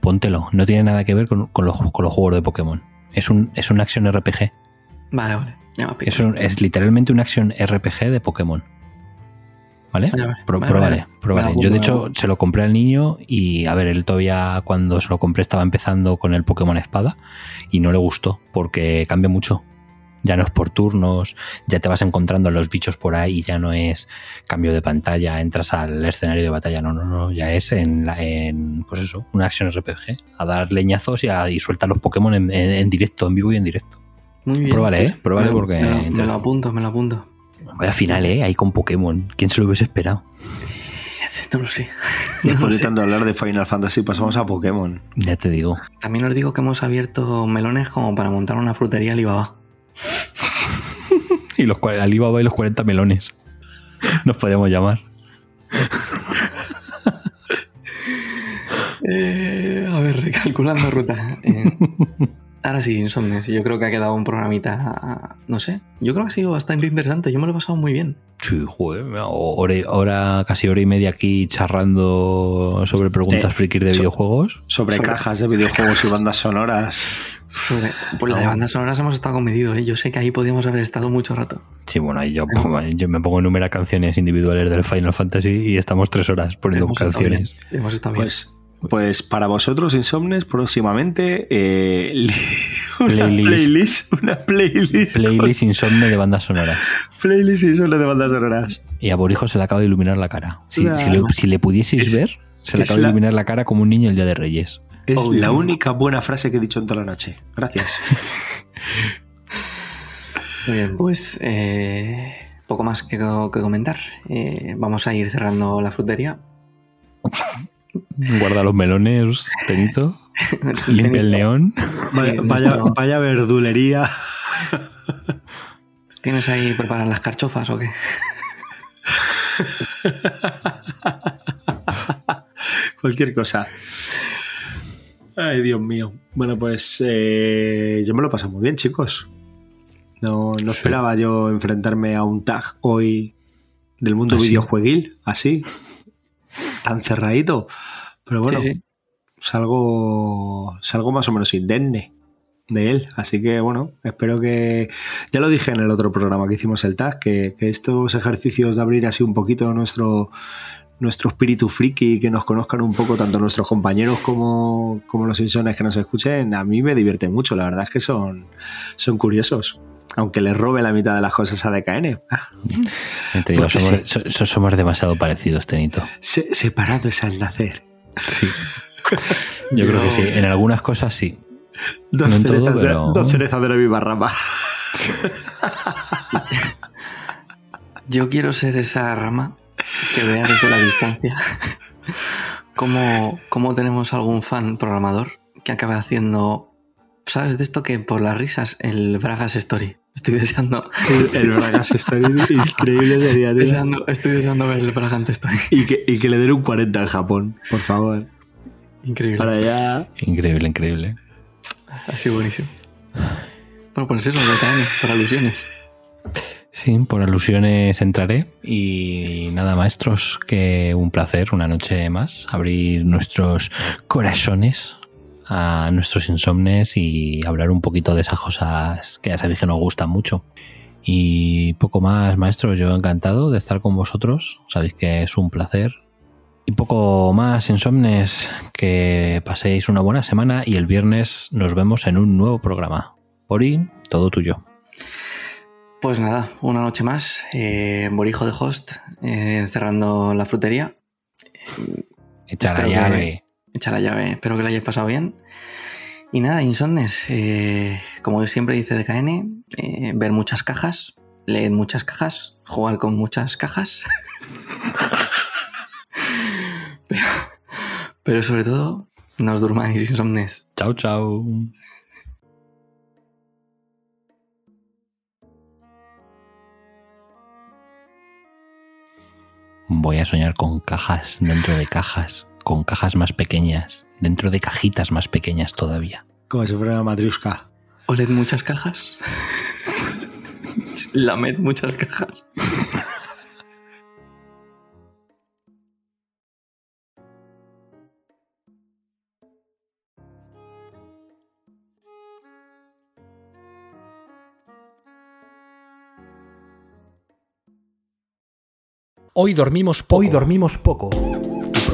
Póntelo. No tiene nada que ver con, con los, con los juegos de Pokémon. Es un, es un action RPG. Vale, vale. Ya Es, pillado. un- es literalmente un action RPG de Pokémon. ¿Vale? Vale, vale, Pro- vale, pruébale, Yo, de hecho, se lo compré al niño y, a ver, él todavía cuando se lo compré estaba empezando con el Pokémon Espada y no le gustó porque cambia mucho. Ya no es por turnos, ya te vas encontrando los bichos por ahí y ya no es cambio de pantalla, entras al escenario de batalla, no, no, no, ya es en, la, en pues eso, una acción RPG, a dar leñazos y, a, y suelta los Pokémon en, en- en directo, en vivo y en directo. Muy bien. Pruébale, pues, ¿eh? Pruébale me- porque- Me, lo- me lo apunto, me lo apunto. Vaya final, ¿eh? Ahí con Pokémon. ¿Quién se lo hubiese esperado? No lo sé. No Después lo de sé. tanto hablar de Final Fantasy, pasamos a Pokémon. Ya te digo. También os digo que hemos abierto melones como para montar una frutería Alibaba. Y los Alibaba y los 40 melones. Nos podemos llamar. Eh, a ver, recalculando ruta. Eh, ahora sí, Insomnes. Yo creo que ha quedado un programita. No sé. Yo creo que ha sido bastante interesante. Yo me lo he pasado muy bien. Sí, joder. Hora, hora- casi hora y media aquí charrando sobre preguntas Eh, frikis de so- videojuegos. Sobre, Sobre- cajas de videojuegos y bandas sonoras. Sobre, pues la de bandas sonoras hemos estado comedidos. ¿eh? Yo sé que ahí podíamos haber estado mucho rato. Sí, bueno, ahí yo, yo me pongo a enumerar canciones individuales del Final Fantasy y estamos tres horas poniendo Hemos estado canciones. bien, Hemos estado bien. Pues, pues para vosotros, Insomnes, próximamente eh, una Playlist. playlist. Una playlist. Playlist insomne de bandas sonoras. Playlist Insomnes de bandas sonoras. Y a Borijo se le acaba de iluminar la cara. Si, si le, si le pudieseis Es- ver, se le acaba de iluminar la cara como un niño el día de Reyes. Es Oh, la única buena frase que he dicho en toda la noche. Gracias. Muy bien, pues eh, poco más que, que comentar. Eh, vamos a ir cerrando la frutería. Guarda los melones, Tenito. Limpia el neón. Vaya, vaya, verdulería. ¿Tienes ahí preparadas las carchofas o qué? Cualquier cosa. Ay, Dios mío. Bueno, pues eh, yo me lo he pasado muy bien, chicos. No, no Sí. esperaba yo enfrentarme a un tag hoy del mundo Así. videojueguil, así, tan cerradito. Pero bueno, Sí, sí. salgo, salgo más o menos indemne de él. Así que bueno, espero que. Ya lo dije en el otro programa que hicimos el tag, que, que estos ejercicios de abrir así un poquito nuestro, nuestro espíritu friki, que nos conozcan un poco tanto nuestros compañeros como, como los insones que nos escuchen, a mí me divierte mucho. La verdad es que son, son curiosos. Aunque les robe la mitad de las cosas a DKN. Te digo, somos, so- so- somos demasiado parecidos, Tenito. se- separados al nacer. Sí. Yo creo que sí. En algunas cosas sí. Dos, No en todo, cerezas, pero- de, dos cerezas de la misma rama. Yo quiero ser esa rama que vea desde la distancia cómo, cómo tenemos algún fan programador que acabe haciendo, ¿sabes? De esto que por las risas, el Bragas Story. Estoy deseando, El, el Bragas Story increíble sería, tío. deseando- estoy deseando ver el Bragas Story. Y que, y que le den un 40 en Japón, por favor. Increíble. Para ya. Increíble, increíble. Ha sido buenísimo. Bueno, pues eso, BKN, por alusiones. Sí, por alusiones entraré. Y nada, maestros, que un placer una noche más abrir nuestros corazones a nuestros insomnes y hablar un poquito de esas cosas que ya sabéis que nos gustan mucho. Y poco más, maestros, yo encantado de estar con vosotros. Sabéis que es un placer. Y poco más, insomnes, que paséis una buena semana y el viernes nos vemos en un nuevo programa. Ori, todo tuyo. Pues nada, una noche más. Eh, Borijo de host, eh, cerrando la frutería. Echa la llave. Echa la llave, espero que lo hayáis pasado bien. Y nada, insomnes, eh, como siempre dice DKN, eh, ver muchas cajas, leer muchas cajas, jugar con muchas cajas. pero, pero sobre todo, no os durmáis, insomnes. Chao, chao. Voy a soñar con cajas dentro de cajas, con cajas más pequeñas, dentro de cajitas más pequeñas todavía. Como si fuera una matriusca. Oled muchas cajas. Lamed muchas cajas. Hoy dormimos poco. Hoy dormimos poco.